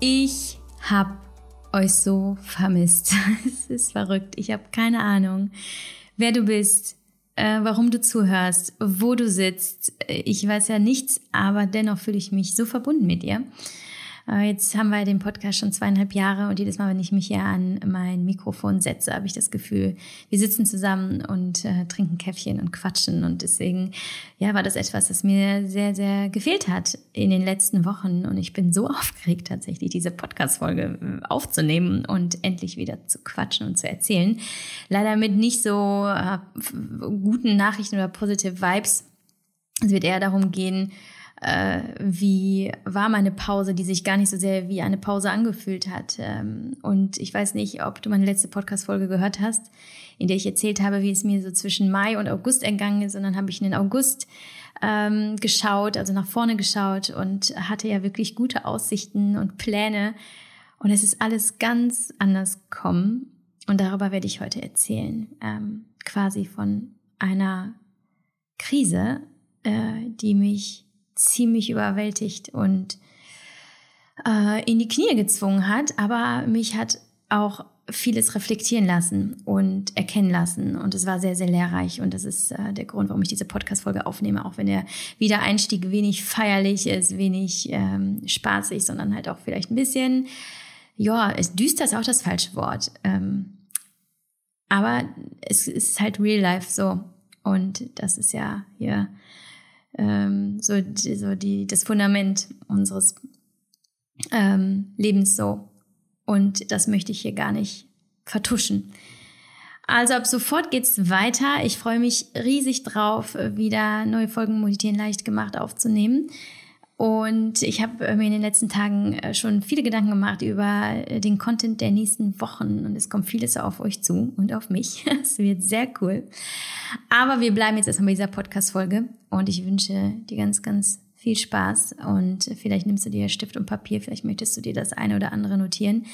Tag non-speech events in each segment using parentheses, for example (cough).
Ich habe euch so vermisst. (laughs) Es ist verrückt. Ich habe keine Ahnung, wer du bist, äh, warum du zuhörst, wo du sitzt. Ich weiß ja nichts, aber dennoch fühle ich mich so verbunden mit dir. Äh, jetzt haben wir den Podcast schon zweieinhalb Jahre und jedes Mal, wenn ich mich hier an mein Mikrofon setze, habe ich das Gefühl, wir sitzen zusammen und äh, trinken Käffchen und quatschen. Und deswegen, ja, war das etwas, das mir sehr, sehr gefehlt hat in den letzten Wochen. Und ich bin so aufgeregt, tatsächlich diese Podcast-Folge äh, aufzunehmen und endlich wieder zu quatschen und zu erzählen. Leider mit nicht so äh, guten Nachrichten oder positive Vibes. Es wird eher darum gehen, äh, wie war meine Pause, die sich gar nicht so sehr wie eine Pause angefühlt hat. Ähm, und ich weiß nicht, ob du meine letzte Podcast-Folge gehört hast, in der ich erzählt habe, wie es mir so zwischen Mai und August entgangen ist. Und dann habe ich in den August ähm, geschaut, also nach vorne geschaut und hatte ja wirklich gute Aussichten und Pläne. Und es ist alles ganz anders gekommen. Und darüber werde ich heute erzählen. Ähm, quasi von einer Krise, äh, die mich ziemlich überwältigt und äh, in die Knie gezwungen hat, aber mich hat auch vieles reflektieren lassen und erkennen lassen. Und es war sehr, sehr lehrreich. Und das ist äh, der Grund, warum ich diese Podcast-Folge aufnehme, auch wenn der Wiedereinstieg wenig feierlich ist, wenig ähm, spaßig, sondern halt auch vielleicht ein bisschen, ja, es düster ist auch das falsche Wort. Ähm, aber es ist halt real life so. Und das ist ja hier ähm, so, so die, das Fundament unseres ähm, Lebens so. Und das möchte ich hier gar nicht vertuschen. Also ab sofort geht's weiter. Ich freue mich riesig drauf, wieder neue Folgen Meditieren leicht gemacht aufzunehmen. Und ich habe äh, mir in den letzten Tagen äh, schon viele Gedanken gemacht über äh, den Content der nächsten Wochen. Und es kommt vieles auf euch zu und auf mich. (laughs) Es wird sehr cool. Aber wir bleiben jetzt erstmal bei dieser Podcast-Folge. Und ich wünsche dir ganz, ganz viel Spaß. Und vielleicht nimmst du dir Stift und Papier. Vielleicht möchtest du dir das eine oder andere notieren.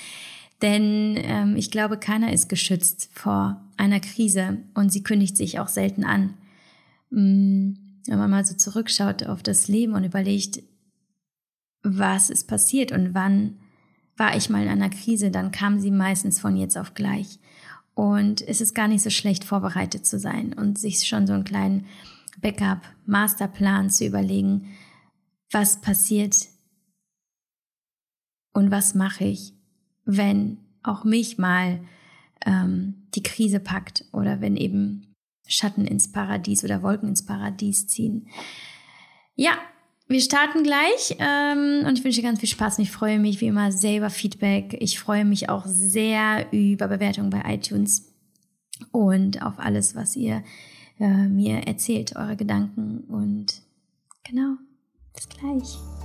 Denn ähm, ich glaube, keiner ist geschützt vor einer Krise. Und sie kündigt sich auch selten an. Mm, wenn man mal so zurückschaut auf das Leben und überlegt, was ist passiert und wann war ich mal in einer Krise, dann kam sie meistens von jetzt auf gleich. Und es ist gar nicht so schlecht, vorbereitet zu sein und sich schon so einen kleinen Backup, Masterplan zu überlegen, was passiert und was mache ich, wenn auch mich mal ähm, die Krise packt oder wenn eben Schatten ins Paradies oder Wolken ins Paradies ziehen. Ja, wir starten gleich ähm, und ich wünsche dir ganz viel Spaß und ich freue mich wie immer sehr über Feedback. Ich freue mich auch sehr über Bewertungen bei iTunes und auf alles, was ihr äh, mir erzählt, eure Gedanken und genau, bis gleich.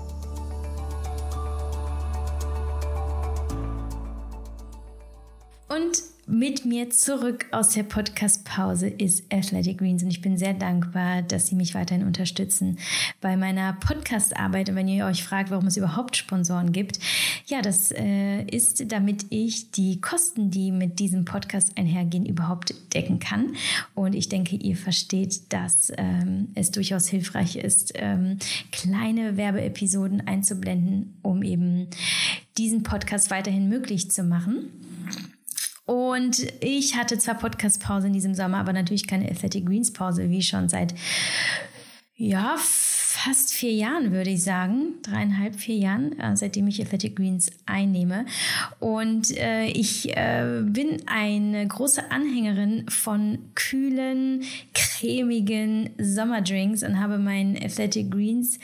Und mit mir zurück aus der Podcast-Pause ist Athletic Greens und ich bin sehr dankbar, dass Sie mich weiterhin unterstützen bei meiner Podcast-Arbeit. Und wenn ihr euch fragt, warum es überhaupt Sponsoren gibt, ja, das äh, ist, damit ich die Kosten, die mit diesem Podcast einhergehen, überhaupt decken kann. Und ich denke, ihr versteht, dass ähm, es durchaus hilfreich ist, ähm, kleine Werbeepisoden einzublenden, um eben diesen Podcast weiterhin möglich zu machen. Und ich hatte zwar Podcast-Pause in diesem Sommer, aber natürlich keine Athletic Greens Pause, wie schon seit, ja, fast vier Jahren, würde ich sagen. Dreieinhalb, vier Jahren, äh, seitdem ich Athletic Greens einnehme. Und äh, ich äh, bin eine große Anhängerin von kühlen, cremigen Sommerdrinks und habe meinen Athletic Greens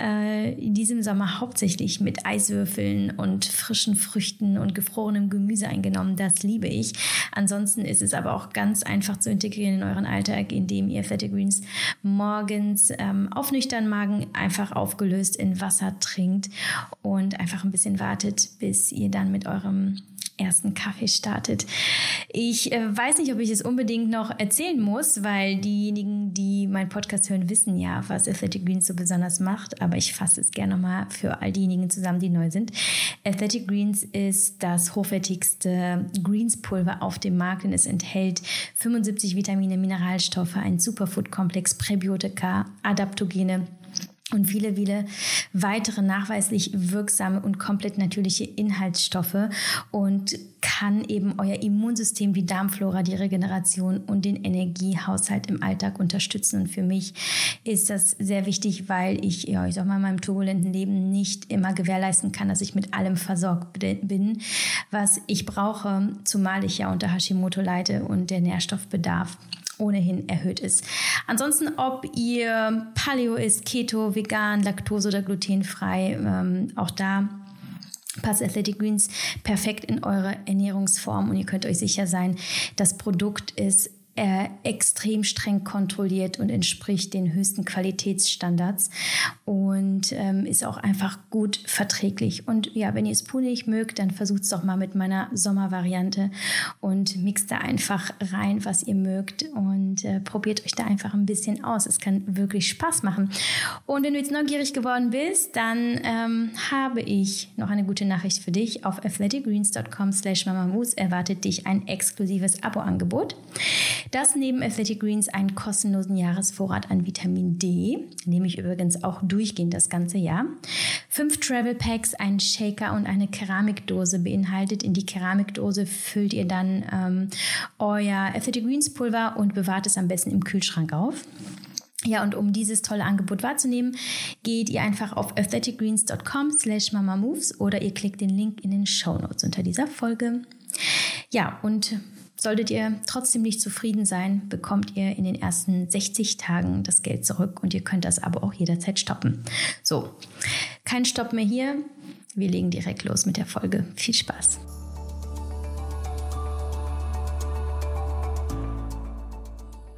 äh, in diesem Sommer hauptsächlich mit Eiswürfeln und frischen Früchten und gefrorenem Gemüse eingenommen. Das liebe ich. Ansonsten ist es aber auch ganz einfach zu integrieren in euren Alltag, indem ihr Athletic Greens morgens ähm, auf nüchtern Magen einfach aufgelöst in Wasser trinkt und einfach ein bisschen wartet, bis ihr dann mit eurem ersten Kaffee startet. Ich äh, weiß nicht, ob ich es unbedingt noch erzählen muss, weil diejenigen, die meinen Podcast hören, wissen ja, was Athletic Greens so besonders macht. Aber ich fasse es gerne nochmal für all diejenigen zusammen, die neu sind. Athletic Greens ist das hochwertigste Greenspulver auf dem Markt und es enthält 75 Vitamine, Mineralstoffe, ein Superfood-Komplex, Präbiotika, Adaptogene und viele, viele weitere nachweislich wirksame und komplett natürliche Inhaltsstoffe und kann eben euer Immunsystem, die Darmflora, die Regeneration und den Energiehaushalt im Alltag unterstützen. Und für mich ist das sehr wichtig, weil ich, ja, ich sag mal, in meinem turbulenten Leben nicht immer gewährleisten kann, dass ich mit allem versorgt bin, was ich brauche, zumal ich ja unter Hashimoto leide und der Nährstoffbedarf ohnehin erhöht ist. Ansonsten, ob ihr Paleo ist, Keto, vegan, Laktose oder glutenfrei, ähm, auch da passt Athletic Greens perfekt in eure Ernährungsform und ihr könnt euch sicher sein, das Produkt ist äh, extrem streng kontrolliert und entspricht den höchsten Qualitätsstandards und ähm, ist auch einfach gut verträglich. Und ja, wenn ihr es punig mögt, dann versucht es doch mal mit meiner Sommervariante und mixt da einfach rein, was ihr mögt und äh, probiert euch da einfach ein bisschen aus. Es kann wirklich Spaß machen. Und wenn du jetzt neugierig geworden bist, dann ähm, habe ich noch eine gute Nachricht für dich. Auf athleticgreens.com slash mamamoose erwartet dich ein exklusives Abo-Angebot das neben Athletic Greens einen kostenlosen Jahresvorrat an Vitamin D, nehme ich übrigens auch durchgehend das ganze Jahr, fünf Travel Packs, einen Shaker und eine Keramikdose beinhaltet. In die Keramikdose füllt ihr dann ähm, euer Athletic Greens Pulver und bewahrt es am besten im Kühlschrank auf. Ja, und um dieses tolle Angebot wahrzunehmen, geht ihr einfach auf athleticgreens.com slash mamamoves oder ihr klickt den Link in den Show Notes unter dieser Folge. Ja, und Solltet ihr trotzdem nicht zufrieden sein, bekommt ihr in den ersten 60 Tagen das Geld zurück und ihr könnt das aber auch jederzeit stoppen. So, kein Stopp mehr hier. Wir legen direkt los mit der Folge. Viel Spaß.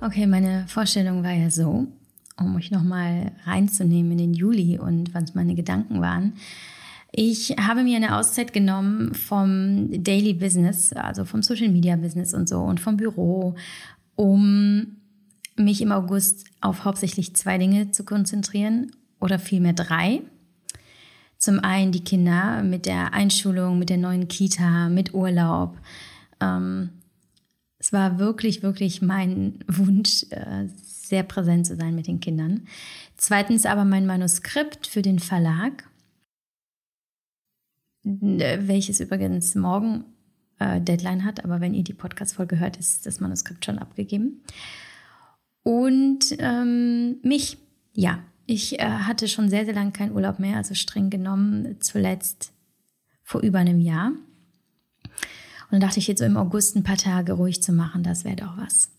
Okay, meine Vorstellung war ja so, um euch nochmal reinzunehmen in den Juli und was meine Gedanken waren. Ich habe mir eine Auszeit genommen vom Daily Business, also vom Social Media Business und so und vom Büro, um mich im August auf hauptsächlich zwei Dinge zu konzentrieren oder vielmehr drei. Zum einen die Kinder mit der Einschulung, mit der neuen Kita, mit Urlaub. Ähm, es war wirklich, wirklich mein Wunsch, äh, sehr präsent zu sein mit den Kindern. Zweitens aber mein Manuskript für den Verlag welches übrigens morgen äh, Deadline hat, aber wenn ihr die Podcast-Folge hört, ist das Manuskript schon abgegeben. Und ähm, mich, ja, ich äh, hatte schon sehr, sehr lange keinen Urlaub mehr, also streng genommen zuletzt vor über einem Jahr. Und dann dachte ich jetzt so im August ein paar Tage ruhig zu machen, das wäre doch was.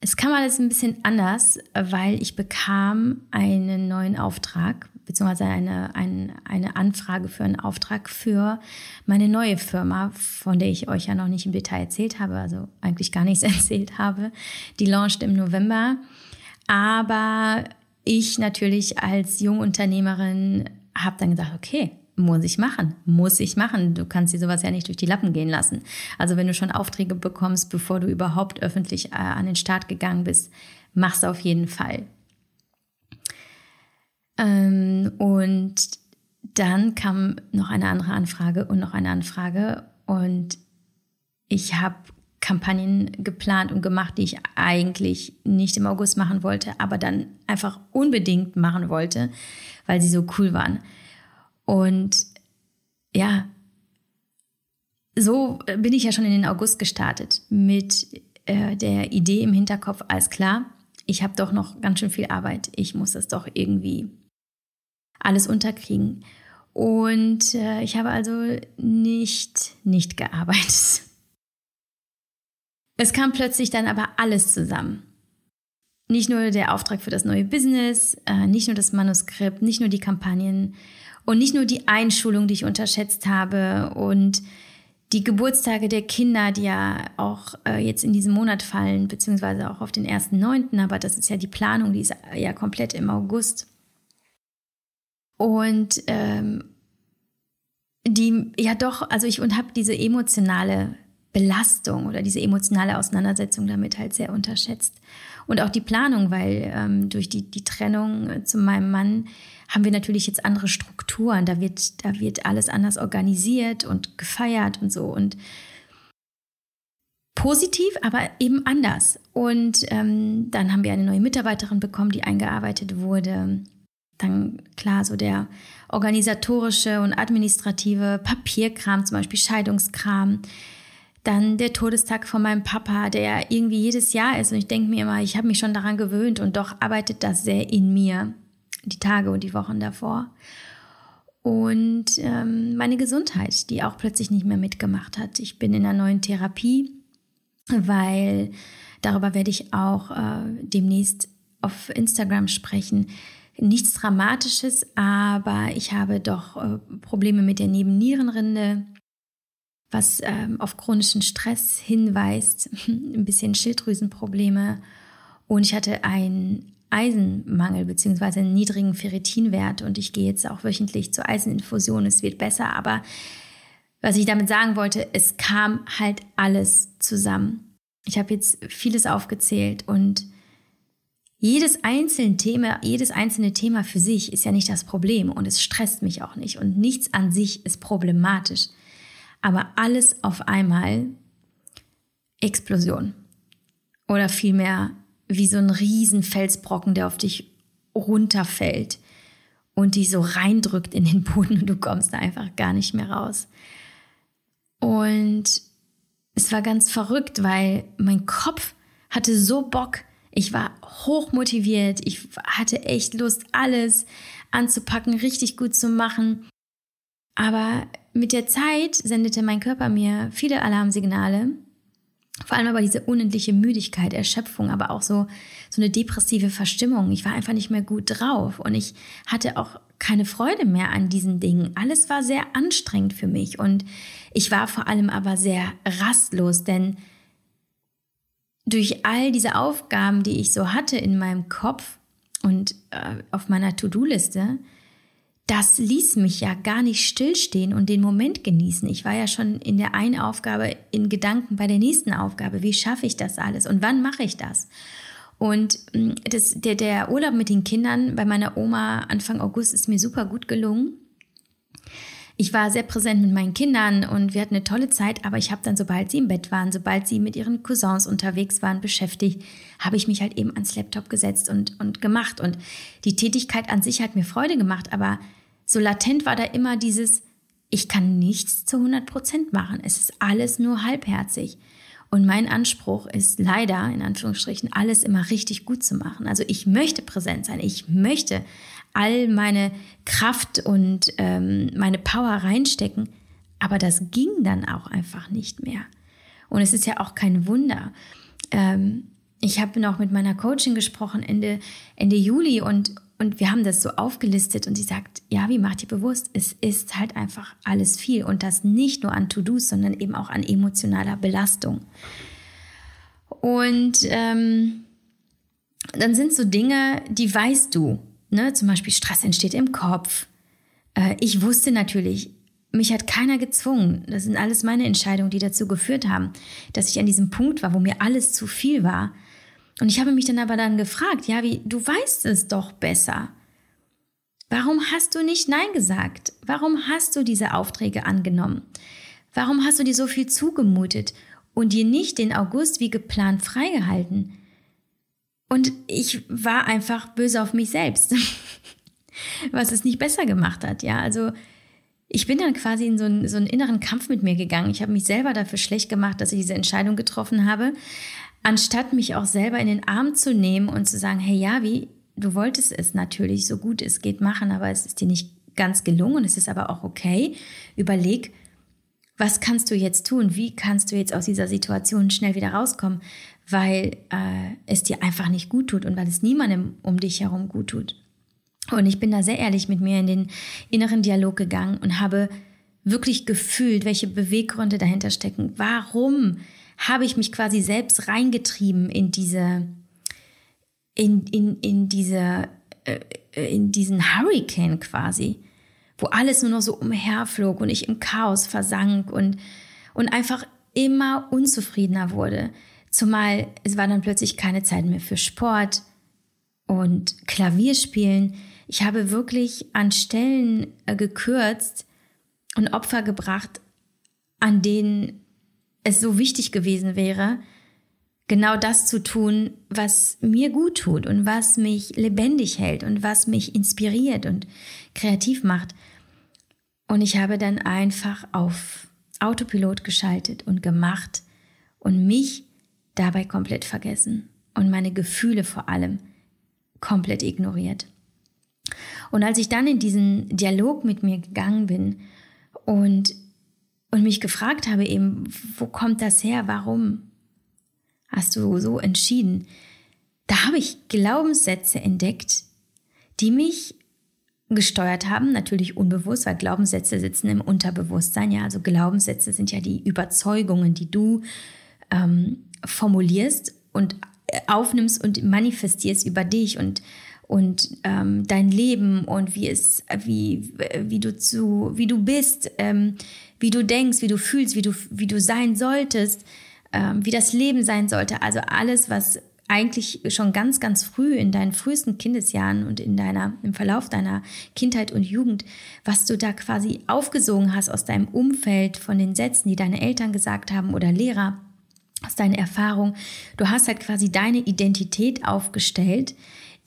Es kam alles ein bisschen anders, weil ich bekam einen neuen Auftrag beziehungsweise eine, eine, eine Anfrage für einen Auftrag für meine neue Firma, von der ich euch ja noch nicht im Detail erzählt habe, also eigentlich gar nichts (laughs) erzählt habe. Die launcht im November. Aber ich natürlich als Jungunternehmerin habe dann gesagt, okay, muss ich machen, muss ich machen. Du kannst dir sowas ja nicht durch die Lappen gehen lassen. Also wenn du schon Aufträge bekommst, bevor du überhaupt öffentlich äh, an den Start gegangen bist, mach's auf jeden Fall. Ähm, und dann kam noch eine andere Anfrage und noch eine Anfrage und ich habe Kampagnen geplant und gemacht, die ich eigentlich nicht im August machen wollte, aber dann einfach unbedingt machen wollte, weil sie so cool waren. Und ja, so bin ich ja schon in den August gestartet mit äh, der Idee im Hinterkopf, alles klar, ich habe doch noch ganz schön viel Arbeit, ich muss das doch irgendwie alles unterkriegen. Und äh, ich habe also nicht, nicht gearbeitet. Es kam plötzlich dann aber alles zusammen. Nicht nur der Auftrag für das neue Business, äh, nicht nur das Manuskript, nicht nur die Kampagnen und nicht nur die Einschulung, die ich unterschätzt habe und die Geburtstage der Kinder, die ja auch äh, jetzt in diesem Monat fallen, beziehungsweise auch auf den 1.9., aber das ist ja die Planung, die ist ja komplett im August. Und ähm, die, ja doch, also ich und habe diese emotionale Belastung oder diese emotionale Auseinandersetzung damit halt sehr unterschätzt. Und auch die Planung, weil ähm, durch die, die Trennung zu meinem Mann haben wir natürlich jetzt andere Strukturen. Da wird, da wird alles anders organisiert und gefeiert und so. Und positiv, aber eben anders. Und ähm, dann haben wir eine neue Mitarbeiterin bekommen, die eingearbeitet wurde. Dann klar, so der organisatorische und administrative Papierkram, zum Beispiel Scheidungskram. Dann der Todestag von meinem Papa, der irgendwie jedes Jahr ist. Und ich denke mir immer, ich habe mich schon daran gewöhnt und doch arbeitet das sehr in mir, die Tage und die Wochen davor. Und ähm, meine Gesundheit, die auch plötzlich nicht mehr mitgemacht hat. Ich bin in einer neuen Therapie weil darüber werde ich auch äh, demnächst auf Instagram sprechen. Nichts Dramatisches, aber ich habe doch äh, Probleme mit der Nebennierenrinde, was ähm, auf chronischen Stress hinweist, (laughs) ein bisschen Schilddrüsenprobleme. Und ich hatte einen Eisenmangel bzw. einen niedrigen Ferritinwert und ich gehe jetzt auch wöchentlich zur Eiseninfusion. Es wird besser, aber was ich damit sagen wollte, es kam halt alles zusammen. Ich habe jetzt vieles aufgezählt und jedes einzelne Thema, jedes einzelne Thema für sich ist ja nicht das Problem und es stresst mich auch nicht und nichts an sich ist problematisch. Aber alles auf einmal Explosion. Oder vielmehr wie so ein Riesenfelsbrocken, der auf dich runterfällt und dich so reindrückt in den Boden und du kommst da einfach gar nicht mehr raus. Und es war ganz verrückt, weil mein Kopf hatte so Bock. Ich war hoch motiviert. Ich hatte echt Lust, alles anzupacken, richtig gut zu machen. Aber mit der Zeit sendete mein Körper mir viele Alarmsignale. Vor allem aber diese unendliche Müdigkeit, Erschöpfung, aber auch so, so eine depressive Verstimmung. Ich war einfach nicht mehr gut drauf und ich hatte auch keine Freude mehr an diesen Dingen. Alles war sehr anstrengend für mich und ich war vor allem aber sehr rastlos, denn durch all diese Aufgaben, die ich so hatte in meinem Kopf und äh, auf meiner To-Do-Liste, das ließ mich ja gar nicht stillstehen und den Moment genießen. Ich war ja schon in der einen Aufgabe in Gedanken bei der nächsten Aufgabe. Wie schaffe ich das alles und wann mache ich das? Und mm, das, der, der Urlaub mit den Kindern bei meiner Oma Anfang August ist mir super gut gelungen. Ich war sehr präsent mit meinen Kindern und wir hatten eine tolle Zeit, aber ich habe dann, sobald sie im Bett waren, sobald sie mit ihren Cousins unterwegs waren, beschäftigt, habe ich mich halt eben ans Laptop gesetzt und, und gemacht. Und die Tätigkeit an sich hat mir Freude gemacht, aber so latent war da immer dieses, ich kann nichts zu 100 Prozent machen. Es ist alles nur halbherzig. Und mein Anspruch ist leider, in Anführungsstrichen, alles immer richtig gut zu machen. Also ich möchte präsent sein. Ich möchte all meine Kraft und ähm, meine Power reinstecken. Aber das ging dann auch einfach nicht mehr. Und es ist ja auch kein Wunder. Ähm, ich habe noch mit meiner Coachin gesprochen Ende, Ende Juli und, und wir haben das so aufgelistet und sie sagt, ja, wie macht ihr bewusst? Es ist halt einfach alles viel und das nicht nur an To-Dos, sondern eben auch an emotionaler Belastung. Und ähm, dann sind so Dinge, die weißt du. Ne? Zum Beispiel Stress entsteht im Kopf. Äh, ich wusste natürlich, mich hat keiner gezwungen. Das sind alles meine Entscheidungen, die dazu geführt haben, dass ich an diesem Punkt war, wo mir alles zu viel war. Und ich habe mich dann aber dann gefragt, ja, wie, du weißt es doch besser. Warum hast du nicht Nein gesagt? Warum hast du diese Aufträge angenommen? Warum hast du dir so viel zugemutet und dir nicht den August wie geplant freigehalten? Und ich war einfach böse auf mich selbst, (laughs) was es nicht besser gemacht hat. Ja, also ich bin dann quasi in so einen, so einen inneren Kampf mit mir gegangen. Ich habe mich selber dafür schlecht gemacht, dass ich diese Entscheidung getroffen habe anstatt mich auch selber in den Arm zu nehmen und zu sagen, hey Javi, du wolltest es natürlich so gut es geht machen, aber es ist dir nicht ganz gelungen, es ist aber auch okay. Überleg, was kannst du jetzt tun? Wie kannst du jetzt aus dieser Situation schnell wieder rauskommen? Weil äh, es dir einfach nicht gut tut und weil es niemandem um dich herum gut tut. Und ich bin da sehr ehrlich mit mir in den inneren Dialog gegangen und habe wirklich gefühlt, welche Beweggründe dahinter stecken. Warum habe ich mich quasi selbst reingetrieben in diese, in, in, in diese, äh, in diesen Hurricane quasi, wo alles nur noch so umherflog und ich im Chaos versank und, und einfach immer unzufriedener wurde. Zumal es war dann plötzlich keine Zeit mehr für Sport und Klavierspielen. Ich habe wirklich an Stellen äh, gekürzt und Opfer gebracht, an denen es so wichtig gewesen wäre, genau das zu tun, was mir gut tut und was mich lebendig hält und was mich inspiriert und kreativ macht. Und ich habe dann einfach auf Autopilot geschaltet und gemacht und mich dabei komplett vergessen und meine Gefühle vor allem komplett ignoriert. Und als ich dann in diesen Dialog mit mir gegangen bin und, und mich gefragt habe eben, wo kommt das her, warum hast du so entschieden, da habe ich Glaubenssätze entdeckt, die mich gesteuert haben, natürlich unbewusst, weil Glaubenssätze sitzen im Unterbewusstsein. Ja, also Glaubenssätze sind ja die Überzeugungen, die du ähm, formulierst und aufnimmst und manifestierst über dich und und ähm, dein Leben und wie es, wie, wie du zu, wie du bist, ähm, wie du denkst, wie du fühlst, wie du, wie du sein solltest, ähm, wie das Leben sein sollte. Also alles, was eigentlich schon ganz, ganz früh in deinen frühesten Kindesjahren und in deiner, im Verlauf deiner Kindheit und Jugend, was du da quasi aufgesogen hast aus deinem Umfeld, von den Sätzen, die deine Eltern gesagt haben oder Lehrer, aus deiner Erfahrung. Du hast halt quasi deine Identität aufgestellt,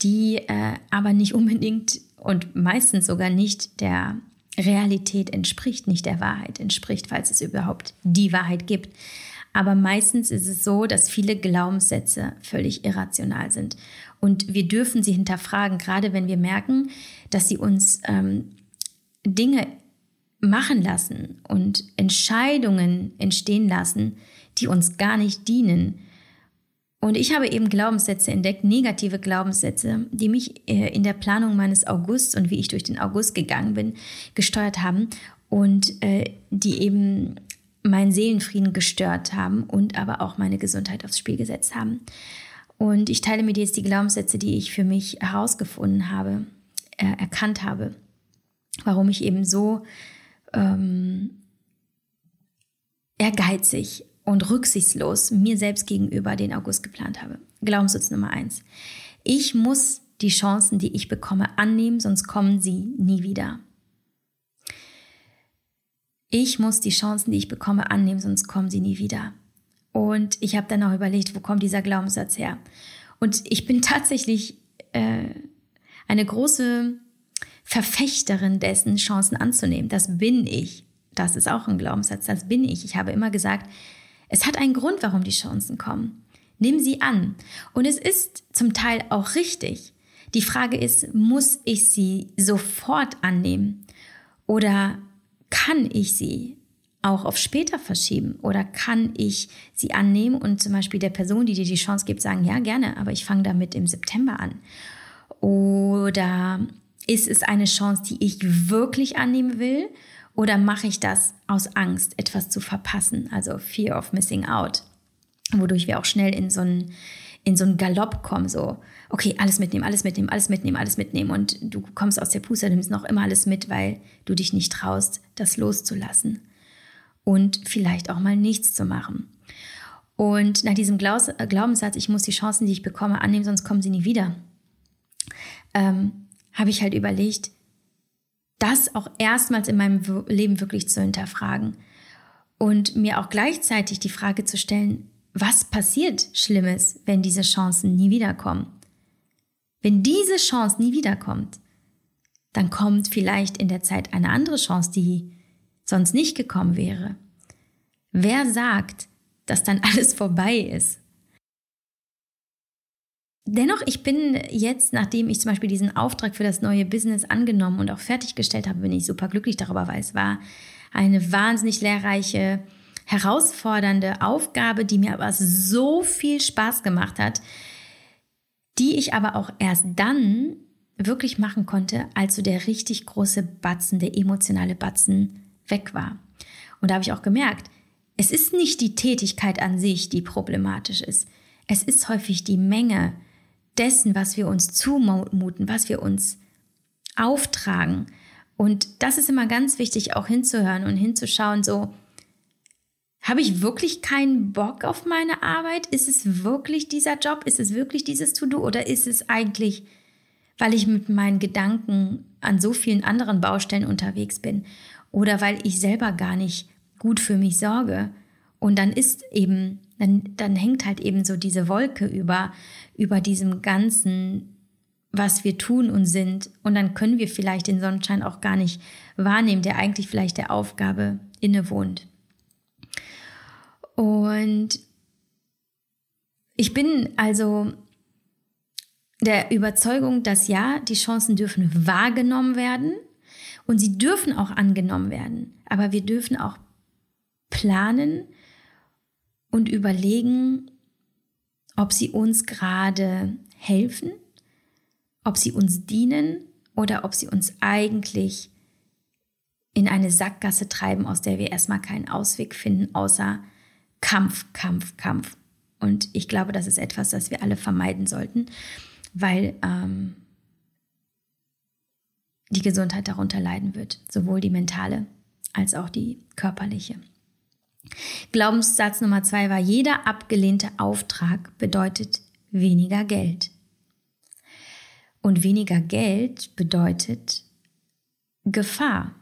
die äh, aber nicht unbedingt und meistens sogar nicht der Realität entspricht, nicht der Wahrheit entspricht, falls es überhaupt die Wahrheit gibt. Aber meistens ist es so, dass viele Glaubenssätze völlig irrational sind. Und wir dürfen sie hinterfragen, gerade wenn wir merken, dass sie uns ähm, Dinge machen lassen und Entscheidungen entstehen lassen, die uns gar nicht dienen, und ich habe eben Glaubenssätze entdeckt, negative Glaubenssätze, die mich äh, in der Planung meines Augusts und wie ich durch den August gegangen bin, gesteuert haben und äh, die eben meinen Seelenfrieden gestört haben und aber auch meine Gesundheit aufs Spiel gesetzt haben. Und ich teile mit dir jetzt die Glaubenssätze, die ich für mich herausgefunden habe, äh, erkannt habe, warum ich eben so ähm, ehrgeizig und rücksichtslos mir selbst gegenüber den August geplant habe. Glaubenssatz Nummer eins. Ich muss die Chancen, die ich bekomme, annehmen, sonst kommen sie nie wieder. Ich muss die Chancen, die ich bekomme, annehmen, sonst kommen sie nie wieder. Und ich habe dann auch überlegt, wo kommt dieser Glaubenssatz her? Und ich bin (laughs) tatsächlich äh, eine große Verfechterin dessen, Chancen anzunehmen. Das bin ich. Das ist auch ein Glaubenssatz. Das bin ich. Ich habe immer gesagt, es hat einen Grund, warum die Chancen kommen. Nimm sie an. Und es ist zum Teil auch richtig. Die Frage ist, muss ich sie sofort annehmen? Oder kann ich sie auch auf später verschieben? Oder kann ich sie annehmen und zum Beispiel der Person, die dir die Chance gibt, sagen, ja, gerne, aber ich fange damit im September an? Oder ist es eine Chance, die ich wirklich annehmen will? Oder mache ich das aus Angst, etwas zu verpassen, also Fear of Missing Out, wodurch wir auch schnell in so einen, in so einen Galopp kommen, so, okay, alles mitnehmen, alles mitnehmen, alles mitnehmen, alles mitnehmen. Und du kommst aus der Puste, nimmst noch immer alles mit, weil du dich nicht traust, das loszulassen. Und vielleicht auch mal nichts zu machen. Und nach diesem Glaubenssatz, ich muss die Chancen, die ich bekomme, annehmen, sonst kommen sie nie wieder, ähm, habe ich halt überlegt, das auch erstmals in meinem Leben wirklich zu hinterfragen und mir auch gleichzeitig die Frage zu stellen, was passiert Schlimmes, wenn diese Chancen nie wiederkommen? Wenn diese Chance nie wiederkommt, dann kommt vielleicht in der Zeit eine andere Chance, die sonst nicht gekommen wäre. Wer sagt, dass dann (laughs) alles vorbei ist? Dennoch, ich bin jetzt, nachdem ich zum Beispiel diesen Auftrag für das neue Business angenommen und auch fertiggestellt habe, bin ich super glücklich darüber, weil es war eine wahnsinnig lehrreiche, herausfordernde Aufgabe, die mir aber so viel Spaß gemacht hat, die ich aber auch erst dann wirklich machen konnte, als so der richtig große Batzen, der emotionale Batzen weg war. Und da habe ich auch gemerkt, es ist nicht die Tätigkeit an sich, die problematisch ist. Es ist häufig die Menge, dessen, was wir uns zumuten, was wir uns auftragen. Und das ist immer ganz wichtig, auch hinzuhören und hinzuschauen, so, habe ich wirklich keinen Bock auf meine Arbeit? Ist es wirklich dieser Job? Ist es wirklich dieses To-Do? Oder ist es eigentlich, weil ich mit meinen Gedanken an so vielen anderen Baustellen unterwegs bin? Oder weil ich selber gar nicht gut für mich sorge? Und dann ist eben, dann, dann hängt halt eben so diese Wolke über, über diesem ganzen, was wir tun und sind. Und dann können wir vielleicht den Sonnenschein auch gar nicht wahrnehmen, der eigentlich vielleicht der Aufgabe innewohnt. Und ich bin also der Überzeugung, dass ja, die Chancen dürfen wahrgenommen werden und sie dürfen auch angenommen werden. Aber wir dürfen auch planen und überlegen, ob sie uns gerade helfen, ob sie uns dienen oder ob sie uns eigentlich in eine Sackgasse treiben, aus der wir erstmal keinen Ausweg finden, außer Kampf, Kampf, Kampf. Und ich glaube, das ist etwas, das wir alle vermeiden sollten, weil ähm, die Gesundheit darunter leiden wird, sowohl die mentale als auch die körperliche. Glaubenssatz Nummer zwei war, jeder abgelehnte Auftrag bedeutet weniger Geld. Und weniger Geld bedeutet Gefahr.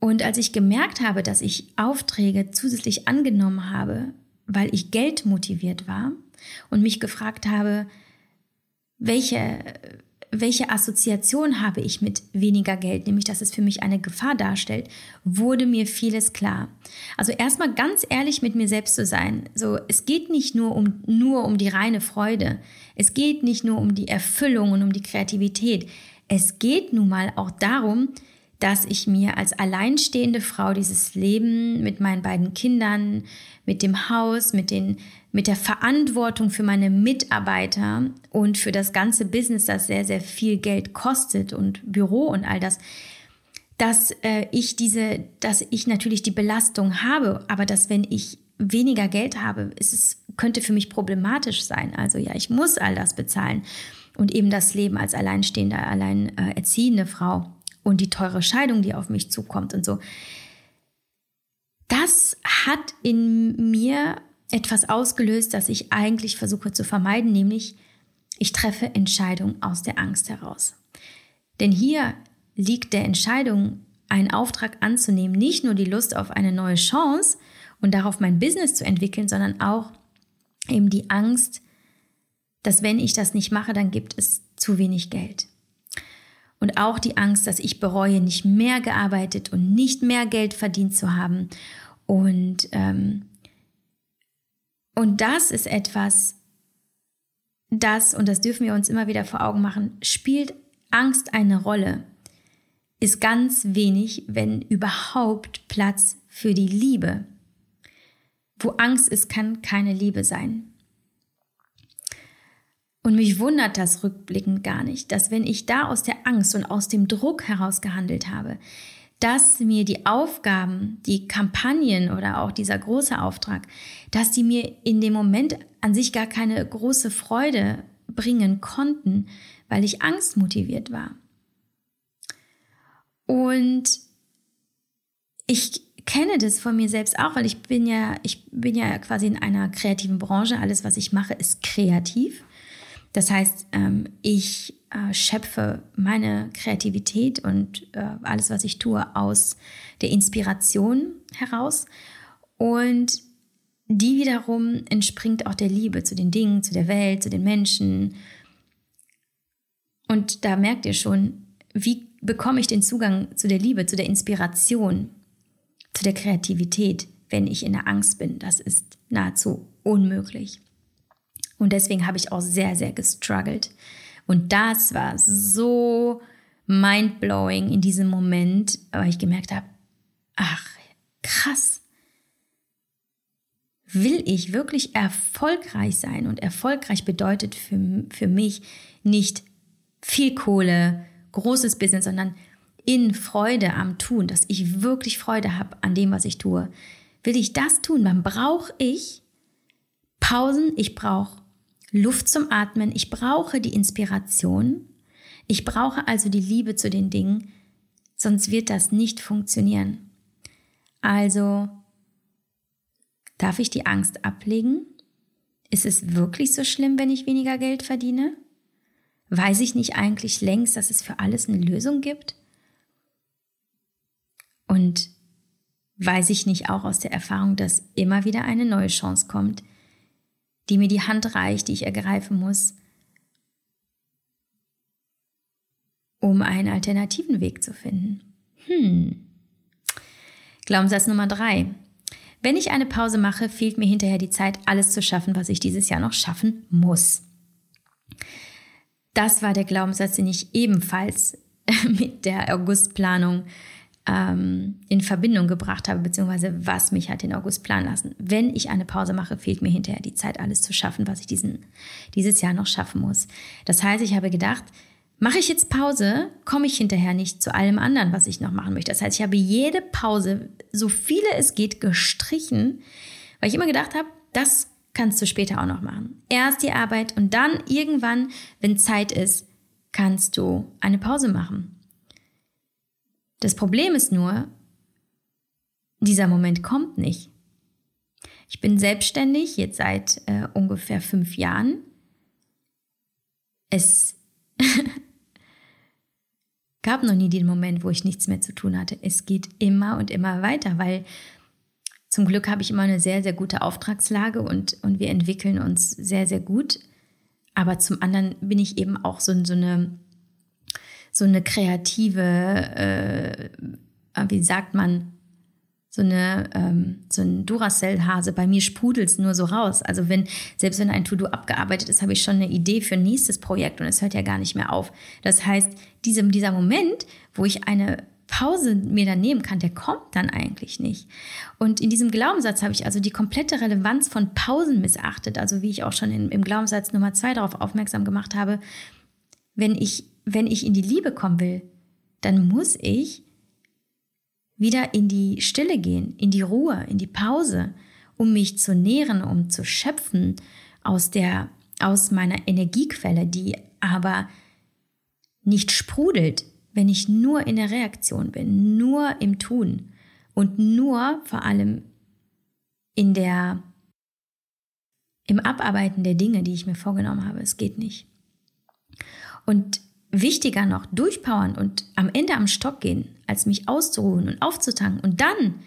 Und als ich gemerkt habe, dass ich Aufträge zusätzlich angenommen habe, weil ich Geld motiviert war und mich gefragt habe, welche welche Assoziation habe ich mit weniger Geld, nämlich dass es für mich eine Gefahr darstellt, wurde mir vieles klar. Also erstmal ganz ehrlich mit mir selbst zu sein. So, es geht nicht nur um, nur um die reine Freude. Es geht nicht nur um die Erfüllung und um die Kreativität. Es geht nun mal auch darum, dass ich mir als alleinstehende Frau dieses Leben mit meinen beiden Kindern, mit dem Haus, mit den mit der Verantwortung für meine Mitarbeiter und für das ganze Business, das sehr, sehr viel Geld kostet und Büro und all das, dass äh, ich diese, dass ich natürlich die Belastung habe, aber dass wenn ich weniger Geld habe, ist es, könnte für mich problematisch sein. Also ja, ich muss all das bezahlen und eben das Leben als alleinstehende, allein äh, erziehende Frau und die teure Scheidung, die auf mich zukommt und so. Das hat in mir etwas ausgelöst, das ich eigentlich versuche zu vermeiden, nämlich ich treffe Entscheidungen aus der Angst heraus. Denn hier liegt der Entscheidung, einen Auftrag anzunehmen, nicht nur die Lust auf eine neue Chance und darauf mein Business zu entwickeln, sondern auch eben die Angst, dass wenn ich das nicht mache, dann gibt es zu wenig Geld. Und auch die Angst, dass ich bereue, nicht mehr gearbeitet und nicht mehr Geld verdient zu haben. Und ähm, und das ist etwas, das, und das dürfen wir uns immer wieder vor Augen machen, spielt Angst eine Rolle, ist ganz wenig, wenn überhaupt Platz für die Liebe. Wo Angst ist, kann keine Liebe sein. Und mich wundert das rückblickend gar nicht, dass wenn ich da aus der Angst und aus dem Druck heraus gehandelt habe, dass mir die Aufgaben, die Kampagnen oder auch dieser große Auftrag, dass die mir in dem Moment an sich gar keine große Freude bringen konnten, weil ich angstmotiviert war. Und ich kenne das von mir selbst auch, weil ich bin ja, ich bin ja quasi in einer kreativen Branche. Alles, was ich mache, ist kreativ. Das heißt, ähm, ich äh, schöpfe meine Kreativität und äh, alles, was ich tue, aus der Inspiration heraus. Und die wiederum entspringt auch der Liebe zu den Dingen, zu der Welt, zu den Menschen. Und da merkt ihr schon, wie bekomme ich den Zugang zu der Liebe, zu der Inspiration, zu der Kreativität, wenn ich in der Angst bin. Das ist nahezu unmöglich. Und deswegen habe ich auch sehr, sehr gestruggelt. Und das war so mindblowing in diesem Moment, weil ich gemerkt habe, ach, krass. Will ich wirklich erfolgreich sein? Und erfolgreich bedeutet für, für mich nicht viel Kohle, großes Business, sondern in Freude am Tun, dass ich wirklich Freude habe an dem, was ich tue. Will ich das tun, dann brauche ich Pausen, ich brauche Luft zum Atmen. Ich brauche die Inspiration. Ich brauche also die Liebe zu den Dingen, sonst wird das nicht funktionieren. Also, darf ich die Angst ablegen? Ist es wirklich so schlimm, wenn ich weniger Geld verdiene? Weiß ich nicht eigentlich längst, dass es für alles eine Lösung gibt? Und weiß ich nicht auch aus der Erfahrung, dass immer wieder eine neue Chance kommt, die mir die Hand reicht, die ich ergreifen muss, um einen alternativen Weg zu finden. Hm. Glaubenssatz Nummer drei. Wenn ich eine Pause mache, fehlt mir hinterher die Zeit, alles zu schaffen, was ich dieses Jahr noch schaffen muss. Das war der Glaubenssatz, den ich ebenfalls (laughs) mit der Augustplanung ähm, in Verbindung gebracht habe, beziehungsweise was mich hat den August planen lassen. Wenn ich eine Pause mache, fehlt mir hinterher die Zeit, alles zu schaffen, was ich diesen, dieses Jahr noch schaffen muss. Das heißt, ich habe gedacht, mache ich jetzt Pause, komme ich hinterher nicht zu allem anderen, was ich noch machen möchte. Das heißt, ich habe jede Pause, so viele es geht, gestrichen, weil ich immer gedacht habe, das kannst du später auch noch machen. Erst die Arbeit und dann irgendwann, wenn Zeit ist, kannst du eine Pause machen. Das Problem ist nur, dieser Moment kommt nicht. Ich bin selbstständig jetzt seit äh, ungefähr fünf Jahren. Es (laughs) gab noch nie den Moment, wo ich nichts mehr zu tun hatte. Es geht immer und immer weiter, weil zum Glück habe ich immer eine sehr, sehr gute Auftragslage und, und wir entwickeln uns sehr, sehr gut. Aber zum anderen bin ich eben auch so, so eine so eine kreative, äh, wie sagt man, so eine ähm, so ein Duracell-Hase. Bei mir sprudelt es nur so raus. Also wenn selbst wenn ein To-Do abgearbeitet ist, habe ich schon eine Idee für ein nächstes Projekt und es hört ja gar nicht mehr auf. Das heißt, diesem, dieser Moment, wo ich eine Pause mir dann nehmen kann, der kommt dann eigentlich nicht. Und in diesem Glaubenssatz habe ich also die komplette Relevanz von Pausen missachtet. Also wie ich auch schon in, im Glaubenssatz Nummer zwei darauf aufmerksam gemacht habe, wenn ich wenn ich in die Liebe kommen will, dann muss ich wieder in die Stille gehen, in die Ruhe, in die Pause, um mich zu nähren, um zu schöpfen aus der, aus meiner Energiequelle, die aber nicht sprudelt, wenn ich nur in der Reaktion bin, nur im Tun und nur vor allem in der, im Abarbeiten der Dinge, die ich mir vorgenommen habe. Es geht nicht. Und wichtiger noch durchpowern und am Ende am Stock gehen, als mich auszuruhen und aufzutanken und dann